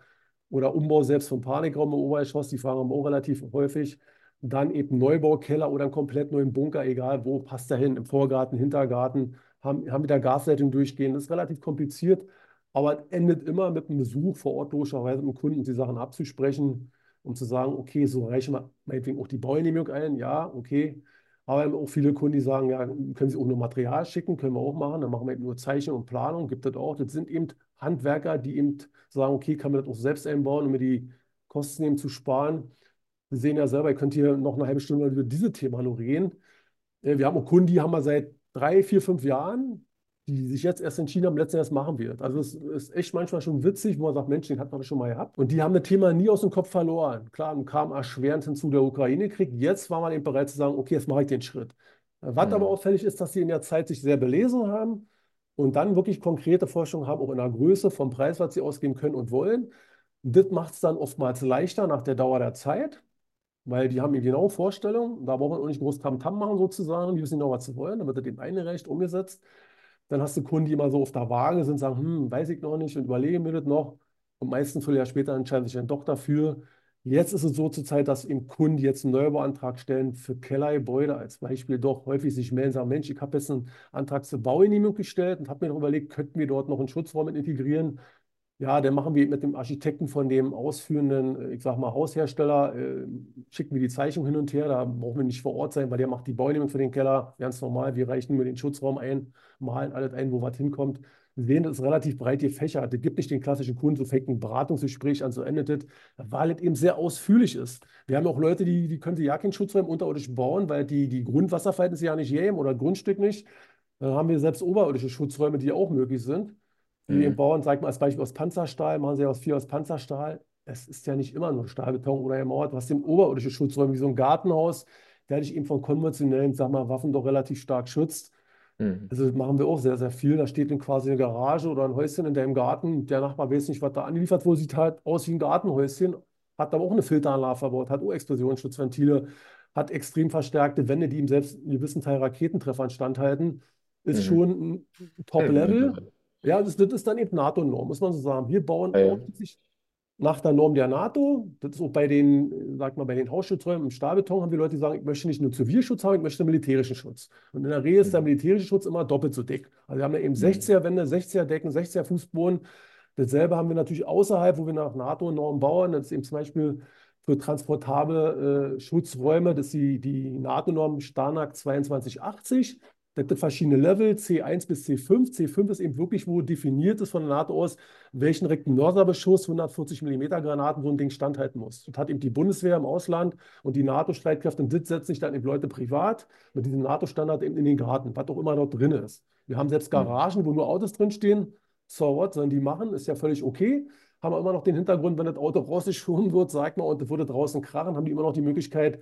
oder Umbau selbst vom Panikraum im Obergeschoss, die fragen wir auch relativ häufig. Dann eben Neubaukeller oder einen komplett neuen Bunker, egal wo, passt da hin, im Vorgarten, Hintergarten, haben, haben wieder Gasleitung durchgehen. Das ist relativ kompliziert, aber endet immer mit einem Besuch vor Ort, logischerweise mit dem Kunden, die Sachen abzusprechen, um zu sagen, okay, so reichen wir meinetwegen auch die Baugenehmigung ein, ja, okay. Aber auch viele Kunden, die sagen, ja, können Sie auch nur Material schicken, können wir auch machen. Dann machen wir eben nur Zeichnung und Planung, gibt es auch. Das sind eben Handwerker, die eben sagen, okay, kann man das auch selbst einbauen, um mir die Kosten eben zu sparen. Sie sehen ja selber, ihr könnt hier noch eine halbe Stunde über dieses Thema nur reden. Äh, Wir haben auch Kunden, die haben wir seit drei, vier, fünf Jahren, die sich jetzt erst entschieden haben, letzten Endes machen wir das. Also es ist echt manchmal schon witzig, wo man sagt, Mensch, den hat man schon mal gehabt. Und die haben das Thema nie aus dem Kopf verloren. Klar, kam erschwerend hinzu der Ukraine-Krieg. Jetzt war man eben bereit zu sagen, okay, jetzt mache ich den Schritt. Was aber Mhm. auffällig ist, dass sie in der Zeit sich sehr belesen haben und dann wirklich konkrete Forschung haben, auch in der Größe vom Preis, was sie ausgeben können und wollen. Das macht es dann oftmals leichter nach der Dauer der Zeit, weil die haben eine genaue Vorstellung. Da braucht man auch nicht groß Tamtam machen sozusagen. Die wissen genau, was sie wollen. Dann wird das eben eingereicht, umgesetzt. Dann hast du Kunden, die immer so auf der Waage sind, sagen, hm, weiß ich noch nicht und überlege mir das noch. Und meistens Vierteljahr später entscheiden sich dann doch dafür. Jetzt ist es so zur Zeit, dass eben Kunden jetzt einen Neubauantrag stellen für Kellergebäude als Beispiel doch häufig sich melden und sagen, Mensch, ich habe jetzt einen Antrag zur Baugenehmigung gestellt und habe mir noch überlegt, könnten wir dort noch einen Schutzraum integrieren? Ja, dann machen wir mit dem Architekten von dem ausführenden, äh, ich sag mal, Haushersteller, äh, schicken wir die Zeichnung hin und her. Da brauchen wir nicht vor Ort sein, weil der macht die Baugenehmigung für den Keller. Ganz normal. Wir reichen nur den Schutzraum ein, malen alles ein, wo was hinkommt. sehen, das ist relativ breit gefächert. Es gibt nicht den klassischen Kunden, so fängt ein Beratungsgespräch an, so endet es, weil es eben sehr ausführlich ist. Wir haben auch Leute, die, die können ja keinen Schutzräumen unterirdisch bauen, weil die, die Grundwasserverhältnisse ja nicht geben oder Grundstück nicht. Dann haben wir selbst oberirdische Schutzräume, die auch möglich sind. Mhm. bauen, sag mal als Beispiel aus Panzerstahl, machen sie aus viel aus Panzerstahl. Es ist ja nicht immer nur Stahlbeton oder gemauert. Du hast eben oberirdische Schutzräume, wie so ein Gartenhaus, der dich eben von konventionellen, sag mal, Waffen doch relativ stark schützt. Mhm. Also machen wir auch sehr, sehr viel. Da steht dann quasi eine Garage oder ein Häuschen in deinem Garten. Der Nachbar weiß nicht, was da angeliefert wurde. Sieht halt aus wie ein Gartenhäuschen. Hat aber auch eine Filteranlage verbaut, hat auch Explosionsschutzventile, hat extrem verstärkte Wände, die ihm selbst einen gewissen Teil Raketentreffern standhalten. Ist mhm. schon ein Top-Level. Ja, das, das, ist dann eben NATO-Norm, muss man so sagen. Wir bauen ja, ja nach der Norm der NATO. Das ist auch bei den, sag mal, bei den Hausschutzräumen im Stahlbeton haben wir Leute, die sagen, ich möchte nicht nur Zivilschutz haben, ich möchte militärischen Schutz. Und in der Regel ist der mhm. militärische Schutz immer doppelt so dick. Also wir haben ja eben 60er mhm. Wände, 60er Decken, 60er Fußboden. Dasselbe haben wir natürlich außerhalb, wo wir nach NATO-Normen bauen. Das ist eben zum Beispiel für transportable äh, Schutzräume, das ist die, die NATO-Norm Starnack 2280. Da gibt es verschiedene Level, C1 bis C5. C5 ist eben wirklich, wo definiert ist von der NATO aus, welchen direkten Mörserbeschuss 140 mm Granaten, wo ein Ding standhalten muss. Das hat eben die Bundeswehr im Ausland und die NATO-Streitkräfte und das setzt sich dann eben Leute privat mit diesem NATO-Standard eben in den Garten, was auch immer dort drin ist. Wir haben selbst hm. Garagen, wo nur Autos drinstehen. So what, sollen die machen, ist ja völlig okay. Haben wir immer noch den Hintergrund, wenn das Auto rausgeschoben wird, sagt man, und es würde draußen krachen, haben die immer noch die Möglichkeit,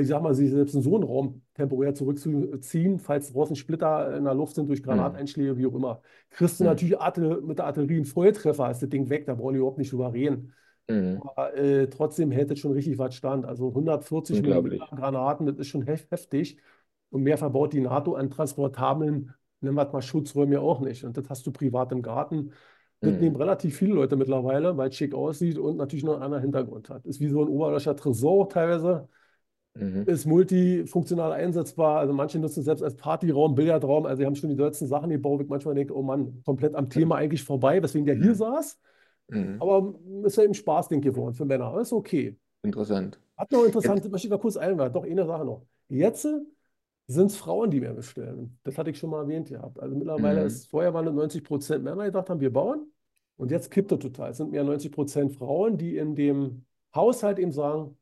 ich sag mal, sich selbst in so einen Raum temporär zurückzuziehen, falls draußen Splitter in der Luft sind durch mhm. Granateinschläge, wie auch immer. Kriegst du mhm. natürlich mit der Artillerie einen Volltreffer, ist das Ding weg, da brauchen die überhaupt nicht drüber reden. Mhm. Aber äh, trotzdem hält es schon richtig was stand. Also 140 mm Granaten, das ist schon hef heftig. Und mehr verbaut die NATO an transportablen, nennen wir es mal Schutzräumen ja auch nicht. Und das hast du privat im Garten. Das mhm. nehmen relativ viele Leute mittlerweile, weil es schick aussieht und natürlich noch einen anderen Hintergrund hat. Ist wie so ein oberlicher Tresor teilweise. Mhm. Ist multifunktional einsetzbar. Also manche nutzen es selbst als Partyraum, Billardraum. Also sie haben schon die tollsten Sachen gebaut, wo ich manchmal denke, oh Mann, komplett am Thema eigentlich vorbei, weswegen der hier mhm. saß. Mhm. Aber ist ja eben Spaßding geworden für Männer. ist okay. Interessant. Hat noch interessant, Jetzt. möchte ich mal kurz einwerfen. Doch, eine Sache noch. Jetzt sind es Frauen, die mehr bestellen. Das hatte ich schon mal erwähnt gehabt. Also mittlerweile mhm. ist, vorher waren es 90 Prozent Männer, die gedacht haben, wir bauen. Und jetzt kippt es total. Es sind mehr 90 Prozent Frauen, die in dem Haushalt eben sagen,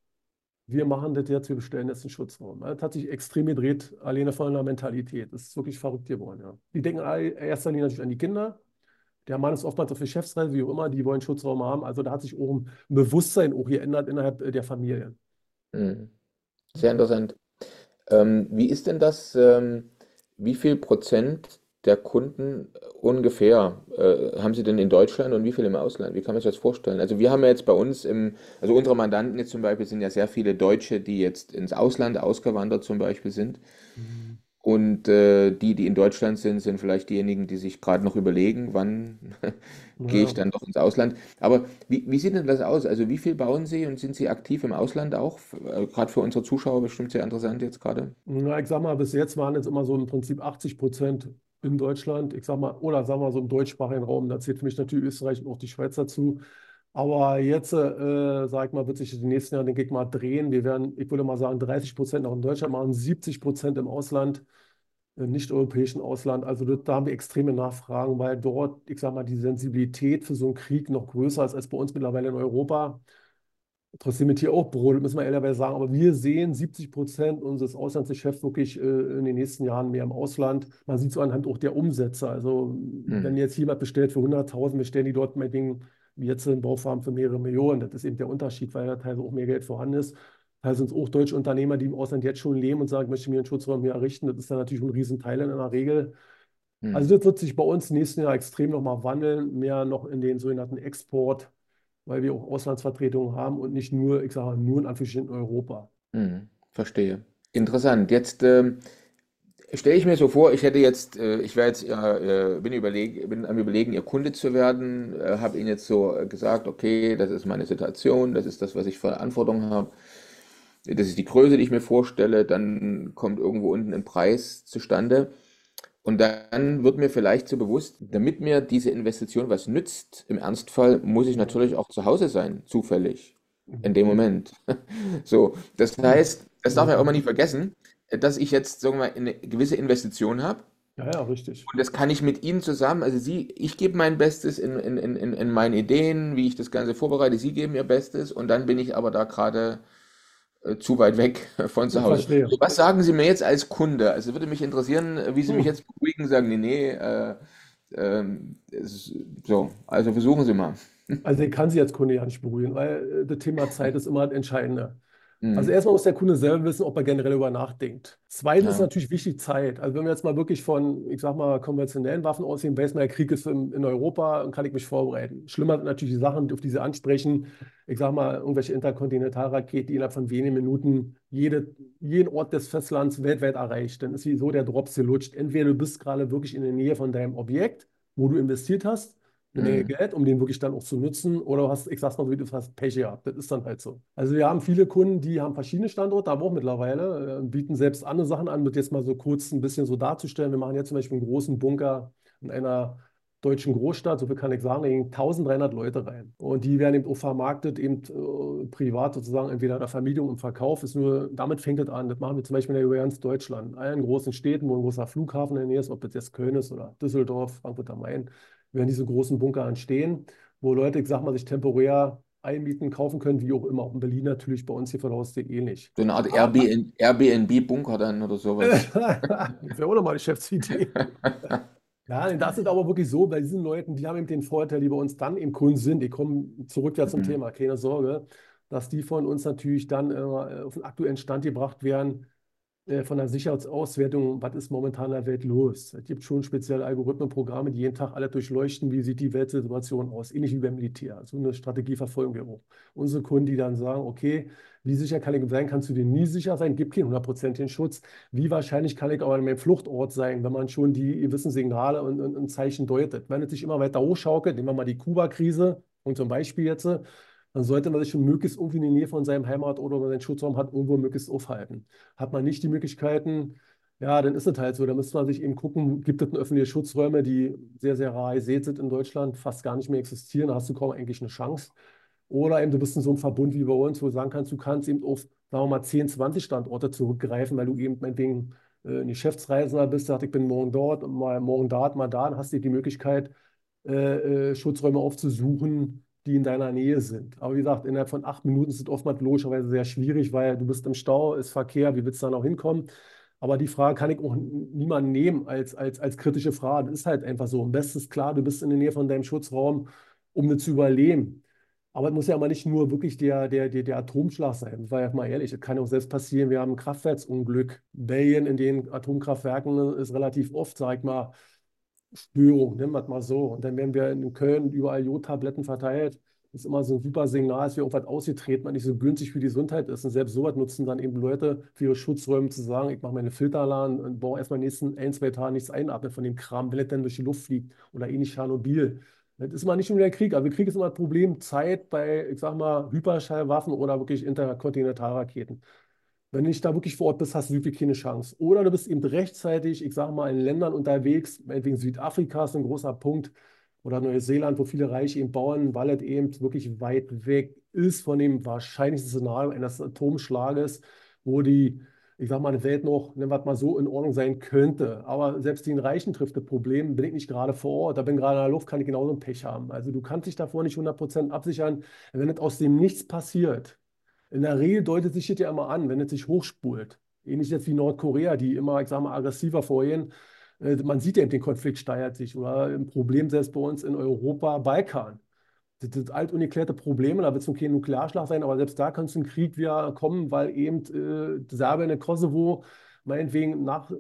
wir machen das jetzt, wir bestellen jetzt einen Schutzraum. Das hat sich extrem gedreht, alleine von der Mentalität. Das ist wirklich verrückt geworden. Ja. Die denken in erster Linie natürlich an die Kinder. Der Mann ist oftmals auf Geschäftsreise, wie auch immer, die wollen Schutzraum haben. Also da hat sich auch ein Bewusstsein auch geändert innerhalb äh, der Familie. Hm. Sehr interessant. Ähm, wie ist denn das? Ähm, wie viel Prozent der Kunden ungefähr äh, haben Sie denn in Deutschland und wie viel im Ausland? Wie kann man sich das vorstellen? Also wir haben ja jetzt bei uns im, also unsere Mandanten jetzt zum Beispiel sind ja sehr viele Deutsche, die jetzt ins Ausland ausgewandert zum Beispiel sind. Mhm. Und äh, die, die in Deutschland sind, sind vielleicht diejenigen, die sich gerade noch überlegen, wann gehe ich dann doch ins Ausland. Aber wie, wie sieht denn das aus? Also wie viel bauen Sie und sind Sie aktiv im Ausland auch? Äh, gerade für unsere Zuschauer bestimmt sehr interessant jetzt gerade. Na, ich sag mal, bis jetzt waren jetzt immer so im Prinzip 80 Prozent in Deutschland, ich sag mal, oder sagen wir so im deutschsprachigen Raum, da zählt für mich natürlich Österreich und auch die Schweiz dazu. Aber jetzt, äh, sag ich mal, wird sich in den nächsten Jahren, denke ich mal, drehen. Wir werden, ich würde mal sagen, 30 Prozent noch in Deutschland machen, 70 Prozent im Ausland, im nicht-europäischen Ausland. Also da haben wir extreme Nachfragen, weil dort, ich sag mal, die Sensibilität für so einen Krieg noch größer ist als bei uns mittlerweile in Europa trotzdem mit hier auch brodelt, müssen wir ehrlicherweise sagen. Aber wir sehen 70 Prozent unseres Auslandsgeschäfts wirklich äh, in den nächsten Jahren mehr im Ausland. Man sieht so anhand auch der Umsätze. Also, mhm. wenn jetzt jemand bestellt für 100.000, wir stellen die dort meinetwegen, wie jetzt in Baufarm, für mehrere Millionen. Das ist eben der Unterschied, weil da teilweise auch mehr Geld vorhanden ist. Teilweise sind es auch deutsche Unternehmer, die im Ausland jetzt schon leben und sagen, ich möchte mir einen Schutzraum hier errichten. Das ist dann natürlich ein Riesenteil in einer Regel. Mhm. Also, das wird sich bei uns nächsten Jahr extrem nochmal wandeln, mehr noch in den sogenannten Export- weil wir auch Auslandsvertretungen haben und nicht nur, ich sage nur in Anführungsstrichen Europa. Hm, verstehe. Interessant. Jetzt ähm, stelle ich mir so vor, ich hätte jetzt, äh, ich wäre jetzt, äh, bin, überleg, bin am überlegen, Ihr Kunde zu werden, äh, habe Ihnen jetzt so gesagt, okay, das ist meine Situation, das ist das, was ich für Verantwortung habe. Das ist die Größe, die ich mir vorstelle. Dann kommt irgendwo unten ein Preis zustande. Und dann wird mir vielleicht so bewusst, damit mir diese Investition was nützt, im Ernstfall muss ich natürlich auch zu Hause sein, zufällig, in dem Moment. So, das heißt, das darf man auch immer nie vergessen, dass ich jetzt, sagen wir mal, eine gewisse Investition habe Ja, ja, richtig. Und das kann ich mit Ihnen zusammen, also Sie, ich gebe mein Bestes in, in, in, in in meinen Ideen, wie ich das Ganze vorbereite, Sie geben Ihr Bestes und dann bin ich aber da gerade zu weit weg von zu Hause. was sagen Sie mir jetzt als Kunde? Also würde mich interessieren, äh, wie Sie mich jetzt beruhigen, sagen, nee, nee, äh, es ist, so, also versuchen Sie mal. Also ich kann Sie als Kunde ja nicht beruhigen, weil äh, das Thema Zeit ist immer das Entscheidende. Also Hm, erstmal muss der Kunde selber wissen, ob er generell darüber nachdenkt. Zweitens ist ja, natürlich wichtig Zeit. Also wenn wir jetzt mal wirklich von, ich sag mal, konventionellen Waffen ausgehen, weiß man, der Krieg ist in, in Europa und kann ich mich vorbereiten. Schlimmer sind natürlich die Sachen, auf die Sie ansprechen. Ich sag mal, irgendwelche Interkontinentalraketen, die innerhalb von wenigen Minuten jede, jeden Ort des Festlands weltweit erreicht. Dann ist wie so der Drops gelutscht. Entweder du bist gerade wirklich in der Nähe von deinem Objekt, wo du investiert hast, eine Menge hm, Geld, um den wirklich dann auch zu nutzen. Oder du hast, ich sag's mal so, wie du hast Pech gehabt. Das ist dann halt so. Also wir haben viele Kunden, die haben verschiedene Standorte, aber auch mittlerweile, äh, bieten selbst andere Sachen an, wird jetzt mal so kurz ein bisschen so darzustellen. Wir machen jetzt zum Beispiel einen großen Bunker in einer deutschen Großstadt, so viel kann ich sagen, da gehen 1300 Leute rein. Und die werden eben auch vermarktet, eben äh, privat sozusagen, entweder in der Vermietung und Verkauf. Ist nur, damit fängt es an. Das machen wir zum Beispiel in der ganz Deutschland. In allen großen Städten, wo ein großer Flughafen in der Nähe ist, ob das jetzt Köln ist oder Düsseldorf, Frankfurt am Main, werden diese großen Bunker entstehen, wo Leute, ich sag mal, sich temporär einmieten, kaufen können, wie auch immer. Auch in Berlin natürlich, bei uns hier vor der Haustür ähnlich. so eine Art Airbnb, Airbnb-Bunker dann oder sowas. das wäre auch nochmal eine Geschäftsidee. Ja, das ist aber wirklich so, bei diesen Leuten, die haben eben den Vorteil, die bei uns dann im Kunden sind, die kommen zurück ja zum Hm, Thema, keine Sorge, dass die von uns natürlich dann äh, auf den aktuellen Stand gebracht werden, von der Sicherheitsauswertung, was ist momentan in der Welt los? Es gibt schon spezielle Algorithmen, Programme, die jeden Tag alle durchleuchten, wie sieht die Weltsituation aus, ähnlich wie beim Militär. So eine Strategie verfolgen wir auch. Unsere Kunden, die dann sagen, okay, wie sicher kann ich sein, kannst du dir nie sicher sein, gibt keinen hundertprozentigen Schutz. Wie wahrscheinlich kann ich aber in meinem Fluchtort sein, wenn man schon die gewissen Signale und, und, und Zeichen deutet? Wenn es sich immer weiter hochschaukelt, nehmen wir mal die Kuba-Krise und zum Beispiel jetzt, dann sollte man sich schon möglichst irgendwie in der Nähe von seinem Heimatort oder wenn man seinen Schutzraum hat, irgendwo möglichst aufhalten. Hat man nicht die Möglichkeiten, ja, dann ist es halt so. Da müsste man sich eben gucken, gibt es öffentliche Schutzräume, die sehr, sehr rar gesät sind in Deutschland, fast gar nicht mehr existieren, da hast du kaum eigentlich eine Chance. Oder eben du bist in so einem Verbund wie bei uns, wo du sagen kannst, du kannst eben auf, sagen wir mal, 10, 20 Standorte zurückgreifen, weil du eben meinetwegen äh, ein Geschäftsreisender bist, sagst, ich bin morgen dort, mal morgen da, mal da, dann hast du die Möglichkeit, äh, äh, Schutzräume aufzusuchen, die in deiner Nähe sind. Aber wie gesagt, innerhalb von acht Minuten es oftmals logischerweise sehr schwierig, weil du bist im Stau, ist Verkehr, wie willst du da noch hinkommen? Aber die Frage kann ich auch niemanden nehmen als, als, als kritische Frage. Das ist halt einfach so. Am besten ist klar, du bist in der Nähe von deinem Schutzraum, um das zu überleben. Aber es muss ja mal nicht nur wirklich der, der, der, der Atomschlag sein. Sei ja mal ehrlich, es kann auch selbst passieren, wir haben ein Kraftwerksunglück. Belgien in den Atomkraftwerken ist relativ oft, sag ich mal, Störung, nennen wir es mal so. Und dann werden wir in Köln überall Jodtabletten verteilt. Das ist immer so ein super Signal, dass wir irgendwas ausgetreten, was nicht so günstig für die Gesundheit ist. Und selbst sowas nutzen dann eben Leute für ihre Schutzräume zu sagen, ich mache meine Filteranlagen und baue erstmal in den nächsten ein, zwei Tagen nichts einatmen von dem Kram, wenn es dann durch die Luft fliegt oder ähnlich Tschernobyl. Das ist immer nicht nur der Krieg, aber Krieg ist immer ein Problem, Zeit bei, ich sag mal, Hyperschallwaffen oder wirklich Interkontinentalraketen. Wenn du nicht da wirklich vor Ort bist, hast du wirklich keine Chance. Oder du bist eben rechtzeitig, ich sage mal, in Ländern unterwegs, meinetwegen Südafrika ist ein großer Punkt, oder Neuseeland, wo viele Reiche eben bauen, weil es eben wirklich weit weg ist von dem wahrscheinlichsten Szenario eines Atomschlages, wo die, ich sage mal, eine Welt noch, nennen wir es mal so, in Ordnung sein könnte. Aber selbst den Reichen trifft das Problem, bin ich nicht gerade vor Ort, da bin gerade in der Luft, kann ich genauso ein Pech haben. Also du kannst dich davor nicht 100% absichern, wenn es aus dem Nichts passiert. In der Regel deutet sich das ja immer an, wenn es sich hochspult. Ähnlich jetzt wie Nordkorea, die immer, ich sage mal, aggressiver vorgehen. Äh, Man sieht ja, eben, den Konflikt steigert sich. Oder ein Problem selbst bei uns in Europa, Balkan. Das sind alt ungeklärte Probleme, da wird es kein Nuklearschlag sein, aber selbst da kann es ein Krieg wieder kommen, weil eben äh, Serbien und Kosovo meinetwegen nach, äh,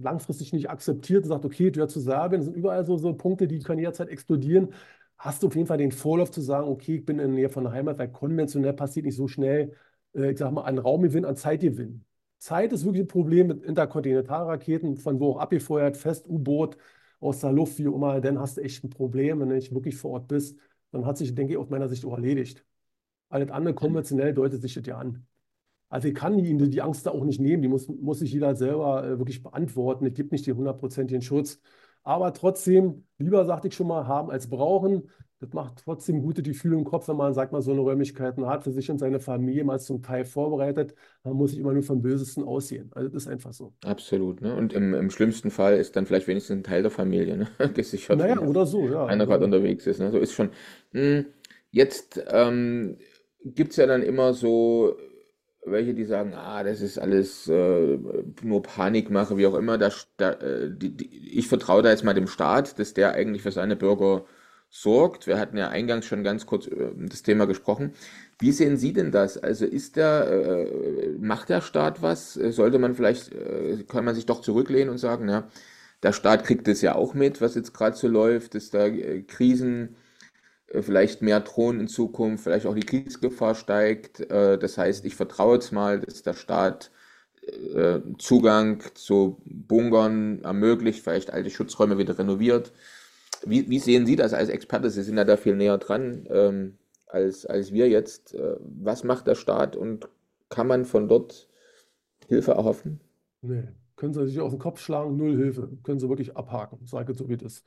langfristig nicht akzeptiert und sagt, okay, du zu Serbien, das sind überall so, so Punkte, die können jederzeit explodieren. Hast du auf jeden Fall den Vorlauf zu sagen, okay, ich bin in der Nähe von der Heimat, weil konventionell passiert nicht so schnell, äh, ich sag mal, an Raumgewinn, an Zeitgewinn. Zeit ist wirklich ein Problem mit Interkontinentalraketen, von wo auch abgefeuert, Fest-U-Boot aus der Luft, wie auch immer, dann hast du echt ein Problem, wenn du nicht wirklich vor Ort bist. Dann hat sich, denke ich, aus meiner Sicht auch erledigt. Alles andere konventionell deutet sich das ja an. Also ich kann Ihnen die Angst da auch nicht nehmen, die muss, muss sich jeder selber äh, wirklich beantworten. Es gibt nicht den hundertprozentigen Schutz. Aber trotzdem, lieber, sagte ich schon mal, haben als brauchen. Das macht trotzdem gute Gefühle im Kopf, wenn man, sagt mal, so eine Räumlichkeiten hat, für sich und seine Familie mal zum Teil vorbereitet. Man muss sich immer nur vom Bösesten aussehen. Also das ist einfach so. Absolut, ne? Und im, im schlimmsten Fall ist dann vielleicht wenigstens ein Teil der Familie, ne? gesichert, Naja, oder so, ja. einer gerade ja. unterwegs ist, ne? So ist schon. Hm, Jetzt ähm, gibt es ja dann immer so welche, die sagen, ah, das ist alles äh, nur Panikmache, wie auch immer. Da, da, äh, die, die, ich vertraue da jetzt mal dem Staat, dass der eigentlich für seine Bürger sorgt. Wir hatten ja eingangs schon ganz kurz über das Thema gesprochen. Wie sehen Sie denn das? Also ist der, äh, macht der Staat was? Sollte man vielleicht, äh, kann man sich doch zurücklehnen und sagen, ja, der Staat kriegt das ja auch mit, was jetzt gerade so läuft, dass da äh, Krisen äh, vielleicht mehr drohen in Zukunft, vielleicht auch die Kriegsgefahr steigt. Äh, Das heißt, ich vertraue jetzt mal, dass der Staat äh, Zugang zu Bunkern ermöglicht, vielleicht alte Schutzräume wieder renoviert. Wie, wie sehen Sie das als Experte? Sie sind ja da viel näher dran ähm, als, als wir jetzt. Äh, Was macht der Staat und kann man von dort Hilfe erhoffen? Nee, können Sie sich aus dem Kopf schlagen, null Hilfe. Können Sie wirklich abhaken, sage so wie das.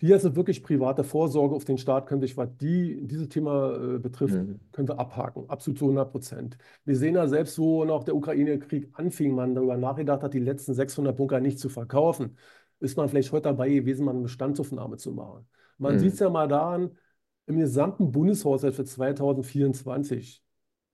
Hier ist es wirklich private Vorsorge auf den Staat, könnte ich, was die, dieses Thema äh, betrifft, Mhm. können wir abhaken, absolut zu 100 Prozent. Wir sehen ja selbst, wo noch der Ukraine-Krieg anfing, man darüber nachgedacht hat, die letzten 600 Bunker nicht zu verkaufen, ist man vielleicht heute dabei gewesen, mal eine Bestandsaufnahme zu machen. Man sieht es Mhm. ja mal daran, im gesamten Bundeshaushalt für 2024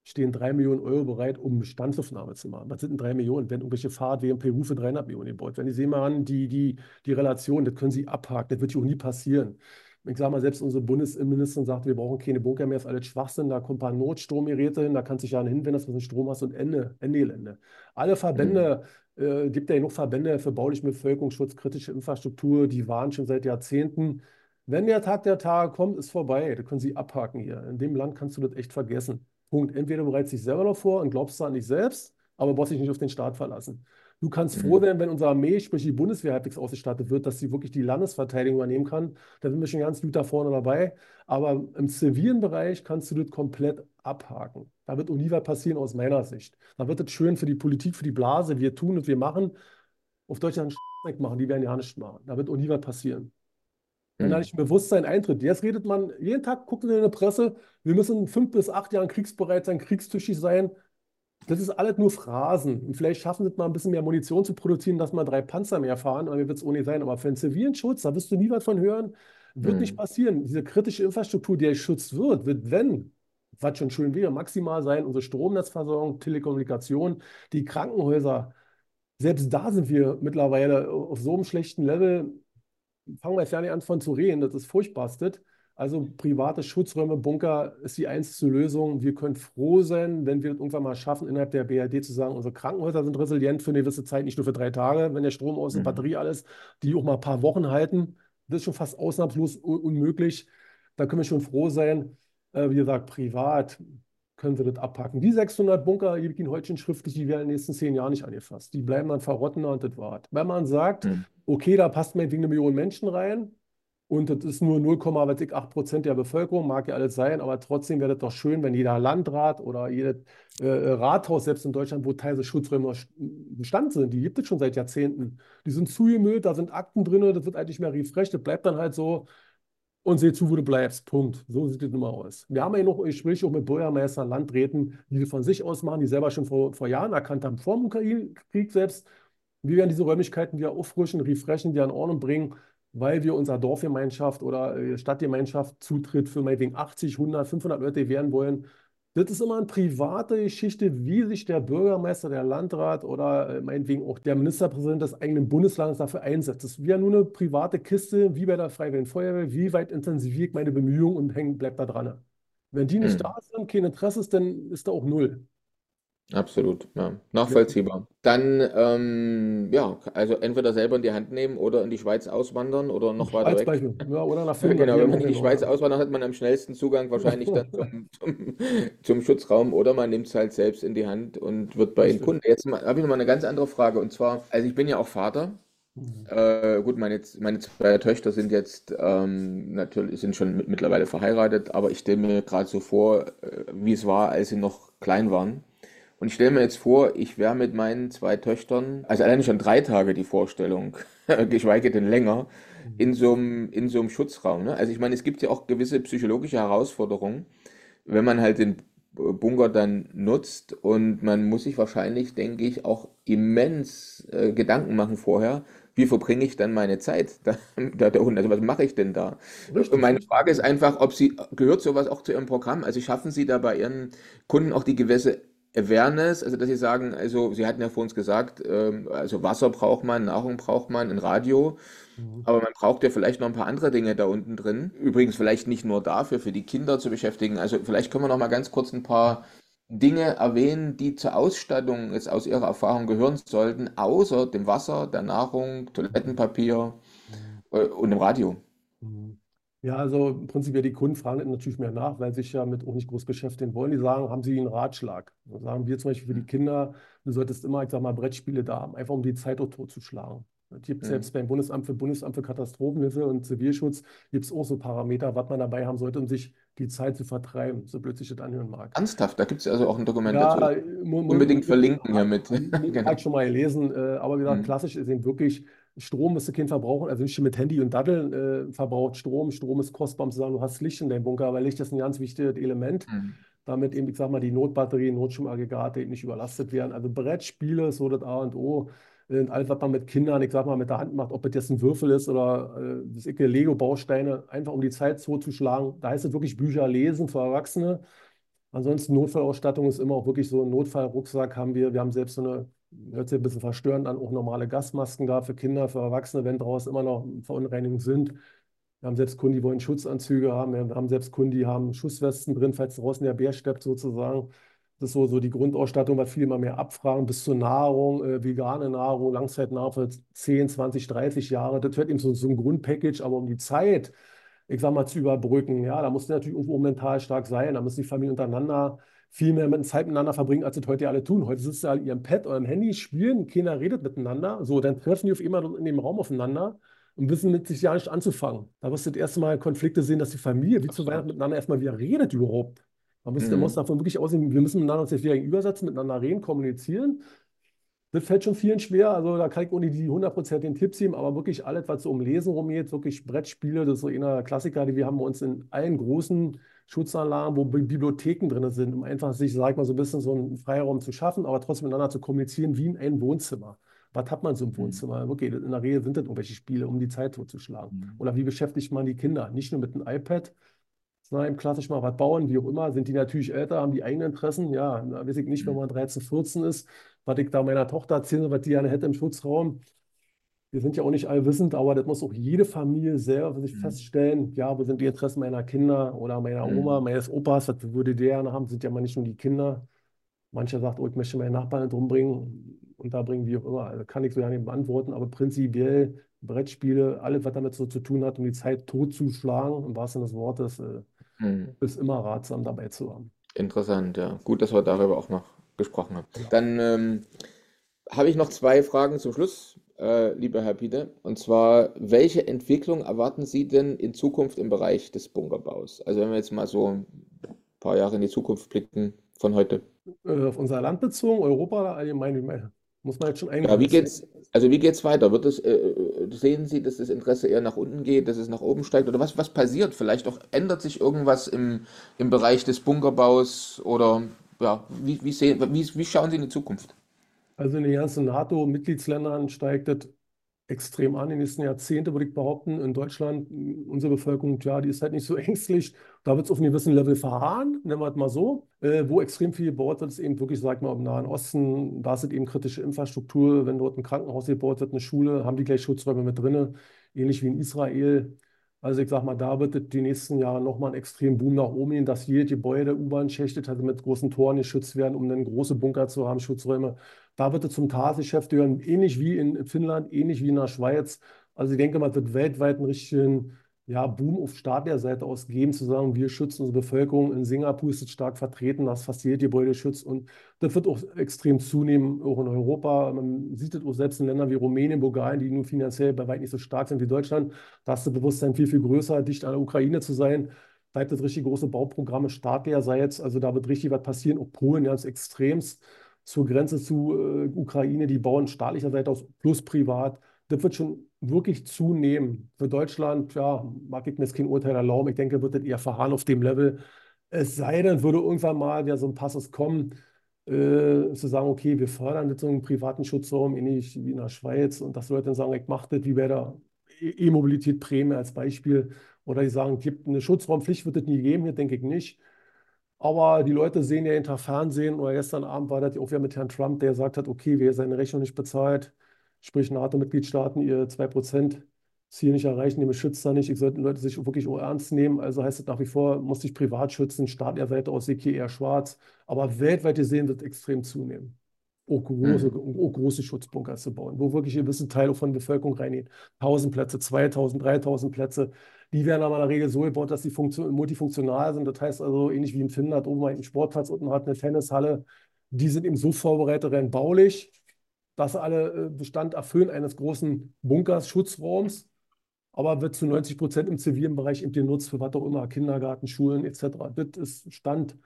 stehen 3 Millionen Euro bereit, um Bestandsaufnahme zu machen. Was sind denn 3 Millionen? Wenn irgendwelche Fahrradwege in Peru für 300 Millionen gebaut werden. Die sehen mal an, die, die, die Relation, das können Sie abhaken, das wird hier auch nie passieren. Ich sage mal, selbst unsere Bundesinnenministerin sagt, wir brauchen keine Bunker mehr, ist alles Schwachsinn, da kommen ein paar Notstromgeräte hin, da kannst du dich ja hinwenden, dass du einen Strom hast und Ende, Ende Gelände. Alle Mhm. Verbände, äh, gibt ja genug Verbände für baulichen Bevölkerungsschutz, kritische Infrastruktur, die waren schon seit Jahrzehnten. Wenn der Tag der Tage kommt, ist vorbei. Da können Sie abhaken hier. In dem Land kannst du das echt vergessen. Punkt. Entweder du bereitest dich selber noch vor und glaubst an dich selbst, aber brauchst dich nicht auf den Staat verlassen. Du kannst froh Mhm. sein, wenn unsere Armee, sprich die Bundeswehr, halbwegs ausgestattet wird, dass sie wirklich die Landesverteidigung übernehmen kann. Da sind wir schon ganz gut da vorne dabei. Aber im zivilen Bereich kannst du das komplett abhaken. Da wird auch nie was passieren aus meiner Sicht. Da wird es schön für die Politik, für die Blase. Wir tun und wir machen. Auf Deutschland machen, die werden ja nichts machen. Da wird auch nie was passieren. Mhm. nicht ein Bewusstsein eintritt. Jetzt redet man, jeden Tag guckt in der Presse, wir müssen in fünf bis acht Jahren kriegsbereit sein, kriegstüchtig sein. Das ist alles nur Phrasen. Und vielleicht schaffen sie es mal ein bisschen mehr Munition zu produzieren, dass mal drei Panzer mehr fahren, aber mir wird es ohne sein. Aber für den zivilen Schutz, da wirst du nie was von hören, wird nicht Mhm. passieren. Diese kritische Infrastruktur, die geschützt wird, wird, wenn, was schon schön wäre, maximal sein, unsere Stromnetzversorgung, Telekommunikation, die Krankenhäuser. Selbst da sind wir mittlerweile auf so einem schlechten Level fangen wir jetzt ja nicht an von zu reden, das ist furchtbarstet. Also private Schutzräume, Bunker ist die einzige Lösung. Wir können froh sein, wenn wir es irgendwann mal schaffen, innerhalb der BRD zu sagen, unsere Krankenhäuser sind resilient für eine gewisse Zeit, nicht nur für drei Tage, wenn der Strom aus ist, Mhm. Batterie alles, die auch mal ein paar Wochen halten. Das ist schon fast ausnahmslos un unmöglich. Da können wir schon froh sein. Äh, wie gesagt, privat können wir das abpacken. Die 600 Bunker, ich Ihnen heute schon schriftlich, die werden in den nächsten zehn Jahren nicht angefasst. Die bleiben dann verrotten und das war's. Wenn man sagt, Mhm. okay, da passt meinetwegen eine Million Menschen rein und das ist nur 0,8 Prozent der Bevölkerung, mag ja alles sein, aber trotzdem wäre das doch schön, wenn jeder Landrat oder jedes äh, Rathaus, selbst in Deutschland, wo teilweise Schutzräume noch Bestand sind, die gibt es schon seit Jahrzehnten. Die sind zugemüllt, da sind Akten drin, das wird eigentlich mehr refreshed, das bleibt dann halt so und seh zu, wo du bleibst. Punkt. So sieht das immer aus. Wir haben ja noch Gespräche auch mit Bürgermeistern, Landräten, die das von sich aus machen, die selber schon vor, vor Jahren erkannt haben, vor dem Ukraine-Krieg selbst, wir werden diese Räumlichkeiten wieder auffrischen, refreshen, wieder in Ordnung bringen, weil wir unserer Dorfgemeinschaft oder äh, Stadtgemeinschaft Zutritt für meinetwegen 80, 100, 500 Leute gewähren wollen. Das ist immer eine private Geschichte, wie sich der Bürgermeister, der Landrat oder äh, meinetwegen auch der Ministerpräsident des eigenen Bundeslandes dafür einsetzt. Das ist ja nur eine private Kiste, wie bei der Freiwilligen Feuerwehr. Wie weit intensiviere ich meine Bemühungen und häng, bleib da dran. Wenn die nicht Mhm. da sind, kein Interesse ist, dann ist da auch null. Absolut, ja. Ja. Nachvollziehbar. Dann, ähm, ja, also entweder selber in die Hand nehmen oder in die Schweiz auswandern oder noch weiter Als weg. Beispiel. Ja, oder nach Ja, Finnland. genau, wie wenn auch man in die. Schweiz auswandert, hat man am schnellsten Zugang wahrscheinlich dann zum, zum, zum Schutzraum oder man nimmt es halt selbst in die Hand und wird bei Ihnen Richtig. Kunde. Jetzt habe ich noch mal eine ganz andere Frage und zwar, also ich bin ja auch Vater. Mhm. Äh, gut, meine, meine zwei Töchter sind jetzt ähm, natürlich sind schon mit, mittlerweile verheiratet, aber ich stelle mir gerade so vor, äh, wie es war, als sie noch klein waren. Und ich stelle mir jetzt vor, ich wäre mit meinen zwei Töchtern, also alleine schon drei Tage die Vorstellung, geschweige denn länger, in so einem, in so einem Schutzraum. Ne? Also ich meine, es gibt ja auch gewisse psychologische Herausforderungen, wenn man halt den Bunker dann nutzt und man muss sich wahrscheinlich, denke ich, auch immens äh, Gedanken machen vorher, wie verbringe ich dann meine Zeit da, da der Hund? Also was mache ich denn da? Richtig. Und meine Frage ist einfach, ob Sie, gehört sowas auch zu Ihrem Programm? Also schaffen Sie da bei Ihren Kunden auch die gewisse Awareness, also dass Sie sagen, also Sie hatten ja vor uns gesagt, ähm, also Wasser braucht man, Nahrung braucht man, ein Radio, mhm. aber man braucht ja vielleicht noch ein paar andere Dinge da unten drin. Übrigens vielleicht nicht nur dafür, für die Kinder zu beschäftigen. Also vielleicht können wir noch mal ganz kurz ein paar Dinge erwähnen, die zur Ausstattung jetzt aus Ihrer Erfahrung gehören sollten, außer dem Wasser, der Nahrung, Toilettenpapier mhm. äh, und dem Radio. Mhm. Ja, also im Prinzip ja die Kunden fragen natürlich mehr nach, weil sie sich ja mit auch nicht groß beschäftigen wollen. Die sagen, haben Sie einen Ratschlag? Dann sagen wir zum Beispiel für die Kinder, du solltest immer, ich sag mal, Brettspiele da haben, einfach um die Zeit auch totzuschlagen. Es gibt mhm. selbst beim Bundesamt für Bundesamt für Katastrophenhilfe und Zivilschutz gibt es auch so Parameter, was man dabei haben sollte, um sich die Zeit zu vertreiben, so blöd sich das anhören mag. Ernsthaft, da gibt es also auch ein Dokument ja, dazu. Unbedingt verlinken hiermit. genau. Habe ich schon mal gelesen, äh, aber wie gesagt, mhm. klassisch ist eben wirklich Strom müsste kein verbrauchen, also nicht mit Handy und Datteln äh, verbraucht Strom. Strom ist kostbar, um zu sagen, du hast Licht in deinem Bunker, weil Licht ist ein ganz wichtiges Element, mhm. damit eben, ich sag mal, die Notbatterien, Notstromaggregate nicht überlastet werden. Also Brettspiele, so das A und O. Und alles, was man mit Kindern, ich sag mal, mit der Hand macht, ob das jetzt ein Würfel ist oder äh, Lego-Bausteine, einfach um die Zeit so zu schlagen. Da heißt es wirklich Bücher lesen für Erwachsene. Ansonsten Notfallausstattung ist immer auch wirklich so ein Notfallrucksack haben wir. Wir haben selbst so eine hört sich ein bisschen verstörend an, auch normale Gasmasken da für Kinder, für Erwachsene, wenn draußen immer noch Verunreinigungen sind. Wir haben selbst Kunden, die wollen Schutzanzüge haben. Wir haben selbst Kunden, die haben Schusswesten drin, falls draußen der Bär steppt sozusagen. Das ist so, so die Grundausstattung, was viele immer mehr abfragen, bis zur Nahrung, äh, vegane Nahrung, Langzeitnahrung für 10, 20, 30 Jahre. Das wird eben so, so ein Grundpackage, aber um die Zeit, ich sag mal, zu überbrücken, ja, da muss natürlich irgendwo mental stark sein, da müssen die Familien untereinander viel mehr mit Zeit miteinander verbringen, als das heute alle tun. Heute sitzen sie an ihrem Pad oder am Handy, spielen, keiner redet miteinander. So, dann treffen die auf immer in dem Raum aufeinander und wissen mit sich ja nicht anzufangen. Da wirst du das erste Mal Konflikte sehen, dass die Familie wie zu Weihnachten miteinander erstmal wieder redet überhaupt. Man muss, mhm. muss davon wirklich aussehen, wir müssen miteinander uns jetzt wieder gegenübersetzen, miteinander reden, kommunizieren. Das fällt schon vielen schwer. Also da kann ich ohne die 100% den Tipps geben, aber wirklich alles, was so um Lesen rumgeht, wirklich Brettspiele, das ist so einer Klassiker, die wir haben bei uns in allen großen Schutzanlagen, wo Bibliotheken drin sind, um einfach sich, sag ich mal, so ein bisschen so einen Freiraum zu schaffen, aber trotzdem miteinander zu kommunizieren wie in einem Wohnzimmer. Was hat man so im mhm. Wohnzimmer? Okay, in der Regel sind das irgendwelche Spiele, um die Zeit totzuschlagen. Mhm. Oder wie beschäftigt man die Kinder? Nicht nur mit einem iPad, sondern eben klassisch mal was bauen, wie auch immer. Sind die natürlich älter, haben die eigenen Interessen? Ja, da weiß ich nicht, wenn mhm. man 13, 14 ist, was ich da meiner Tochter erzähle, was die gerne hätte im Schutzraum wir sind ja auch nicht allwissend, aber das muss auch jede Familie selber für sich mhm. feststellen. Ja, wo sind die Interessen meiner Kinder oder meiner mhm. Oma, meines Opas? Was würde der gerne haben? Sind ja mal nicht nur die Kinder. Mancher sagt, oh, ich möchte meinen Nachbarn nicht umbringen, unterbringen, wie auch immer. Also kann ich so ja nicht beantworten, aber prinzipiell Brettspiele, alles, was damit so zu tun hat, um die Zeit totzuschlagen, im wahrsten Sinne des Wortes, äh, mhm. ist immer ratsam dabei zu haben. Interessant, ja. Gut, dass wir darüber auch noch gesprochen haben. Ja. Dann ähm, habe ich noch zwei Fragen zum Schluss äh, lieber Herr Pieter. Und zwar, welche Entwicklung erwarten Sie denn in Zukunft im Bereich des Bunkerbaus? Also wenn wir jetzt mal so ein paar Jahre in die Zukunft blicken von heute. Äh, auf unser Land bezogen, Europa allgemein, muss man jetzt schon eingehen. Ja, wie geht's, also wie geht es weiter? Wird es, äh, sehen Sie, dass das Interesse eher nach unten geht, dass es nach oben steigt? Oder was, was passiert? Vielleicht auch ändert sich irgendwas im, im Bereich des Bunkerbaus oder ja, wie, wie, sehen, wie, wie schauen Sie in die Zukunft? Also in den ganzen NATO-Mitgliedsländern steigt das extrem an in den nächsten Jahrzehnten, würde ich behaupten. In Deutschland, unsere Bevölkerung, ja, die ist halt nicht so ängstlich. Da wird es auf einem gewissen Level verharren, nennen wir es mal so. Äh, wo extrem viel gebaut wird, ist eben wirklich, sag ich mal, im Nahen Osten. Da ist es eben kritische Infrastruktur. Wenn dort ein Krankenhaus gebaut wird, eine Schule, haben die gleich Schutzräume mit drin. Ähnlich wie in Israel. Also ich sage mal, da wird die nächsten Jahre nochmal einen extremen Boom nach oben gehen, dass jedes Gebäude, U-Bahn-Schächte mit großen Toren geschützt werden, um dann große Bunker zu haben, Schutzräume. Da wird es zum Tagesgeschäft gehören, ähnlich wie in Finnland, ähnlich wie in der Schweiz. Also ich denke es wird weltweit einen richtigen ja, Boom auf staatlicher Seite aus geben, zu sagen, wir schützen unsere Bevölkerung. In Singapur ist es stark vertreten, dass fast jedes Gebäude schützt. Und das wird auch extrem zunehmen, auch in Europa. Man sieht es auch selbst in Ländern wie Rumänien, Bulgarien, die nur finanziell bei weitem nicht so stark sind wie Deutschland. Da ist das Bewusstsein viel, viel größer, dicht an der Ukraine zu sein. Da gibt es richtig große Bauprogramme staatlicherseits. Also da wird richtig was passieren. Auch Polen ganz extremst zur Grenze zu äh, Ukraine, die bauen staatlicher Seite aus plus privat. Das wird schon wirklich zunehmen. Für Deutschland, ja, mag ich mir jetzt kein Urteil erlauben. Ich denke, wird das eher verharren auf dem Level. Es sei denn, würde irgendwann mal ja so ein Passus kommen, äh, zu sagen, okay, wir fördern jetzt so einen privaten Schutzraum, ähnlich wie in der Schweiz, und dass Leute dann sagen, ich mache das wie bei der E-Mobilität Prämie als Beispiel. Oder die sagen, gibt eine Schutzraumpflicht, wird es nie geben, hier denke ich nicht. Aber die Leute sehen ja hinter Fernsehen, oder gestern Abend war das auch wieder mit Herrn Trump, der gesagt hat, okay, wer seine Rechnung nicht bezahlt, sprich NATO-Mitgliedstaaten ihr 2% Ziel nicht erreichen, die beschützt da nicht. Ich sollte Leute sich wirklich ernst nehmen. Also heißt es nach wie vor, muss sich privat schützen, staatlicher Seite aus sehe eher schwarz. Aber weltweit gesehen wird extrem zunehmen. Auch große, mhm. auch große Schutzbunker zu bauen, wo wirklich ein gewisser Teil von der Bevölkerung reingeht. 1000 Plätze, 2000, 3000 Plätze. Die werden aber in der Regel so gebaut, dass sie multifunktional sind. Das heißt also, ähnlich wie in Finnland, oben einen Sportplatz, unten hat eine Tennishalle. Die sind eben so vorbereitet, rein baulich, dass alle äh, Bestand erfüllen eines großen Bunkers, Schutzraums aber wird zu 90 Prozent im zivilen Bereich eben genutzt für was auch immer, Kindergarten, Schulen etc. Das ist Stand.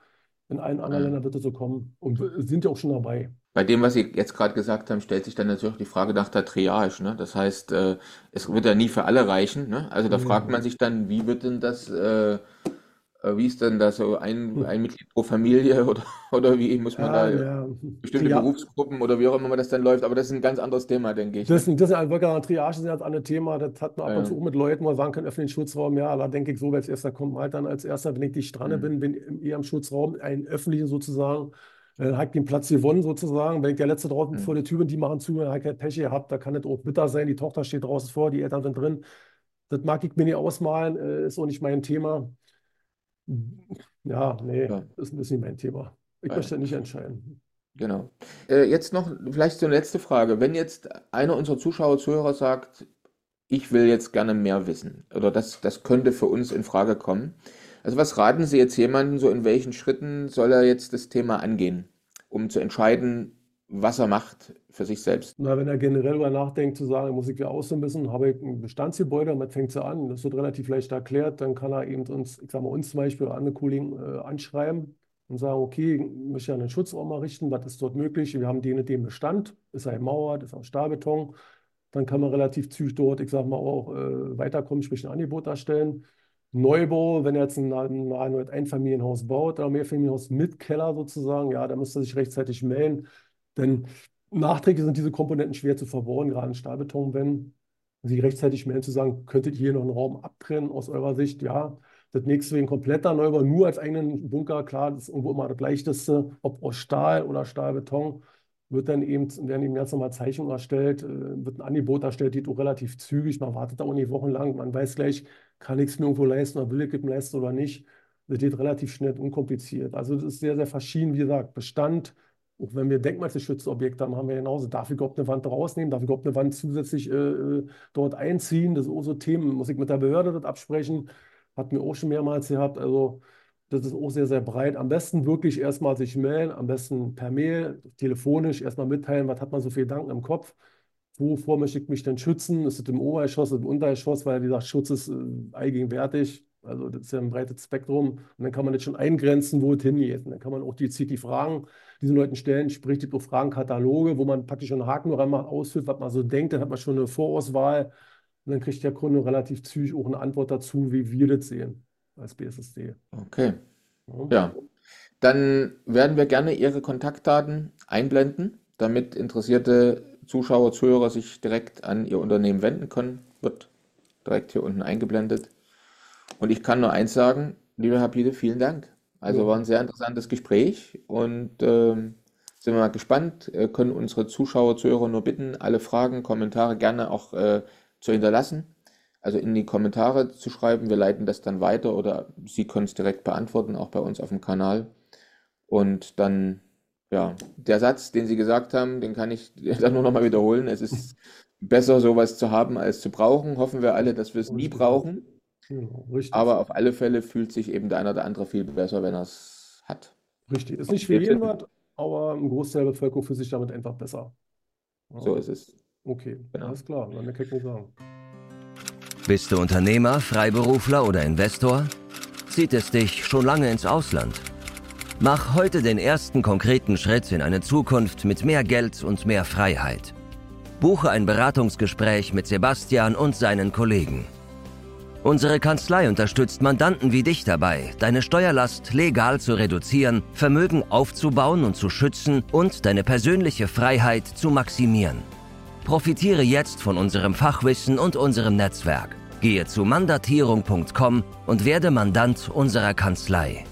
In allen anderen Ländern wird es so kommen und sind ja auch schon dabei. Bei dem, was Sie jetzt gerade gesagt haben, stellt sich dann natürlich die Frage nach der Triage. Ne? Das heißt, äh, es wird ja nie für alle reichen. Ne? Also da ja. fragt man sich dann, wie wird denn das äh, äh, wie ist denn da so ein, ein Mitglied pro Familie oder, oder wie muss man ja, da ja. bestimmte ja. Berufsgruppen oder wie auch immer das dann läuft? Aber das ist ein ganz anderes Thema, denke ich. Das, ne? das ist ein wirklich Triage, ist ein anderes Thema. Das hat man ab und zu mit Leuten, wo man sagen kann, öffentlichen Schutzraum. Ja, da denke ich so, als erster kommt, halt dann als erster, wenn ich dicht dran mhm. bin, bin eher im Schutzraum, einen öffentlichen sozusagen. Dann habe ich den Platz gewonnen sozusagen. Wenn ich der Letzte draußen mhm. vor der Tür bin, die machen zu, dann habe ich halt Pech gehabt. Da kann es auch bitter sein. Die Tochter steht draußen vor, die Eltern sind drin. Das mag ich mir nicht ausmalen, äh, ist auch nicht mein Thema. Ja, nee, ja. ist ein bisschen mein Thema. Ich möchte nicht entscheiden. Genau. Äh, jetzt noch vielleicht so eine letzte Frage. Wenn jetzt einer unserer Zuschauer, Zuhörer sagt, ich will jetzt gerne mehr wissen oder das, das könnte für uns in Frage kommen. Also was raten Sie jetzt jemandem, so in welchen Schritten soll er jetzt das Thema angehen, um zu entscheiden, was er macht für sich selbst. Na, wenn er generell darüber nachdenkt, zu sagen, muss ich ja aus ein bisschen, habe ich ein Bestandsgebäude, damit fängt sie an, das wird relativ leicht erklärt, dann kann er eben uns, ich sage mal uns zum Beispiel oder andere Kollegen äh, anschreiben und sagen, okay, ich möchte ja einen Schutzraum errichten, was ist dort möglich? Wir haben den und den Bestand, ist er Mauer, ist er Stahlbeton, dann kann man relativ zügig dort, ich sage mal, auch äh, weiterkommen, sprich ein Angebot erstellen. Neubau, wenn er jetzt ein, ein, ein Einfamilienhaus baut oder ein Mehrfamilienhaus mit Keller sozusagen, ja, da müsste er sich rechtzeitig melden. Denn nachträglich sind diese Komponenten schwer zu verbauen, gerade in Stahlbeton, wenn Sie rechtzeitig melden zu sagen, könntet ihr hier noch einen Raum abtrennen aus eurer Sicht? Ja, das nächste wäre ein kompletter Neubau, nur als eigenen Bunker, klar, das ist irgendwo immer das Leichteste, ob aus Stahl oder Stahlbeton, wird dann eben, werden eben ganz normal Zeichnungen erstellt, äh, wird ein Angebot erstellt, die auch relativ zügig, man wartet da auch nicht wochenlang, man weiß gleich, kann ich es mir irgendwo leisten oder will ich es mir leisten oder nicht. Das geht relativ schnell und unkompliziert. Also das ist sehr, sehr verschieden, wie gesagt, Bestand, auch wenn wir denkmalgeschützte Objekte haben, haben wir genauso. Darf ich überhaupt eine Wand rausnehmen? Darf ich überhaupt eine Wand zusätzlich äh, äh dort einziehen? Das sind auch so Themen. Muss ich mit der Behörde das absprechen? Hatten wir auch schon mehrmals gehabt. Also, das ist auch sehr, sehr breit. Am besten wirklich erstmal sich melden, am besten per Mail, telefonisch erstmal mitteilen, was hat man so viele Gedanken im Kopf. Wovor möchte ich mich denn schützen? Ist es im Obergeschoss, im Untergeschoss? Weil, wie gesagt, Schutz ist äh, allgegenwärtig. Also, das ist ja ein breites Spektrum. Und dann kann man jetzt schon eingrenzen, wo es hingeht. Und dann kann man auch die, die Fragen diesen Leuten stellen, sprich die Fragenkataloge, wo man praktisch einen Haken reinmacht, ausfüllt, was man so denkt, dann hat man schon eine Vorauswahl und dann kriegt der Kunde relativ zügig auch eine Antwort dazu, wie wir das sehen als BSSD. Okay. Ja. ja. Dann werden wir gerne Ihre Kontaktdaten einblenden, damit interessierte Zuschauer, Zuhörer sich direkt an Ihr Unternehmen wenden können. Wird direkt hier unten eingeblendet. Und ich kann nur eins sagen, lieber Herr Biede, vielen Dank. Also war ein sehr interessantes Gespräch und ähm, sind wir mal gespannt, äh, können unsere Zuschauer, Zuhörer nur bitten, alle Fragen, Kommentare gerne auch äh, zu hinterlassen. Also in die Kommentare zu schreiben. Wir leiten das dann weiter oder Sie können es direkt beantworten, auch bei uns auf dem Kanal. Und dann, ja, der Satz, den Sie gesagt haben, den kann ich dann nur nochmal wiederholen. Es ist besser, sowas zu haben, als zu brauchen. Hoffen wir alle, dass wir es nie brauchen. Genau, richtig. Aber auf alle Fälle fühlt sich eben der eine oder andere viel besser, wenn er es hat. Richtig. Ist nicht für jeden was, aber ein Großteil der Bevölkerung fühlt sich damit einfach besser. Ja. So ist es. Okay, genau. alles klar. Dann kann ich nur sagen. Bist du Unternehmer, Freiberufler oder Investor? Zieht es dich schon lange ins Ausland? Mach heute den ersten konkreten Schritt in eine Zukunft mit mehr Geld und mehr Freiheit. Buche ein Beratungsgespräch mit Sebastian und seinen Kollegen. Unsere Kanzlei unterstützt Mandanten wie dich dabei, deine Steuerlast legal zu reduzieren, Vermögen aufzubauen und zu schützen und deine persönliche Freiheit zu maximieren. Profitiere jetzt von unserem Fachwissen und unserem Netzwerk. Gehe zu mandatierung.com und werde Mandant unserer Kanzlei.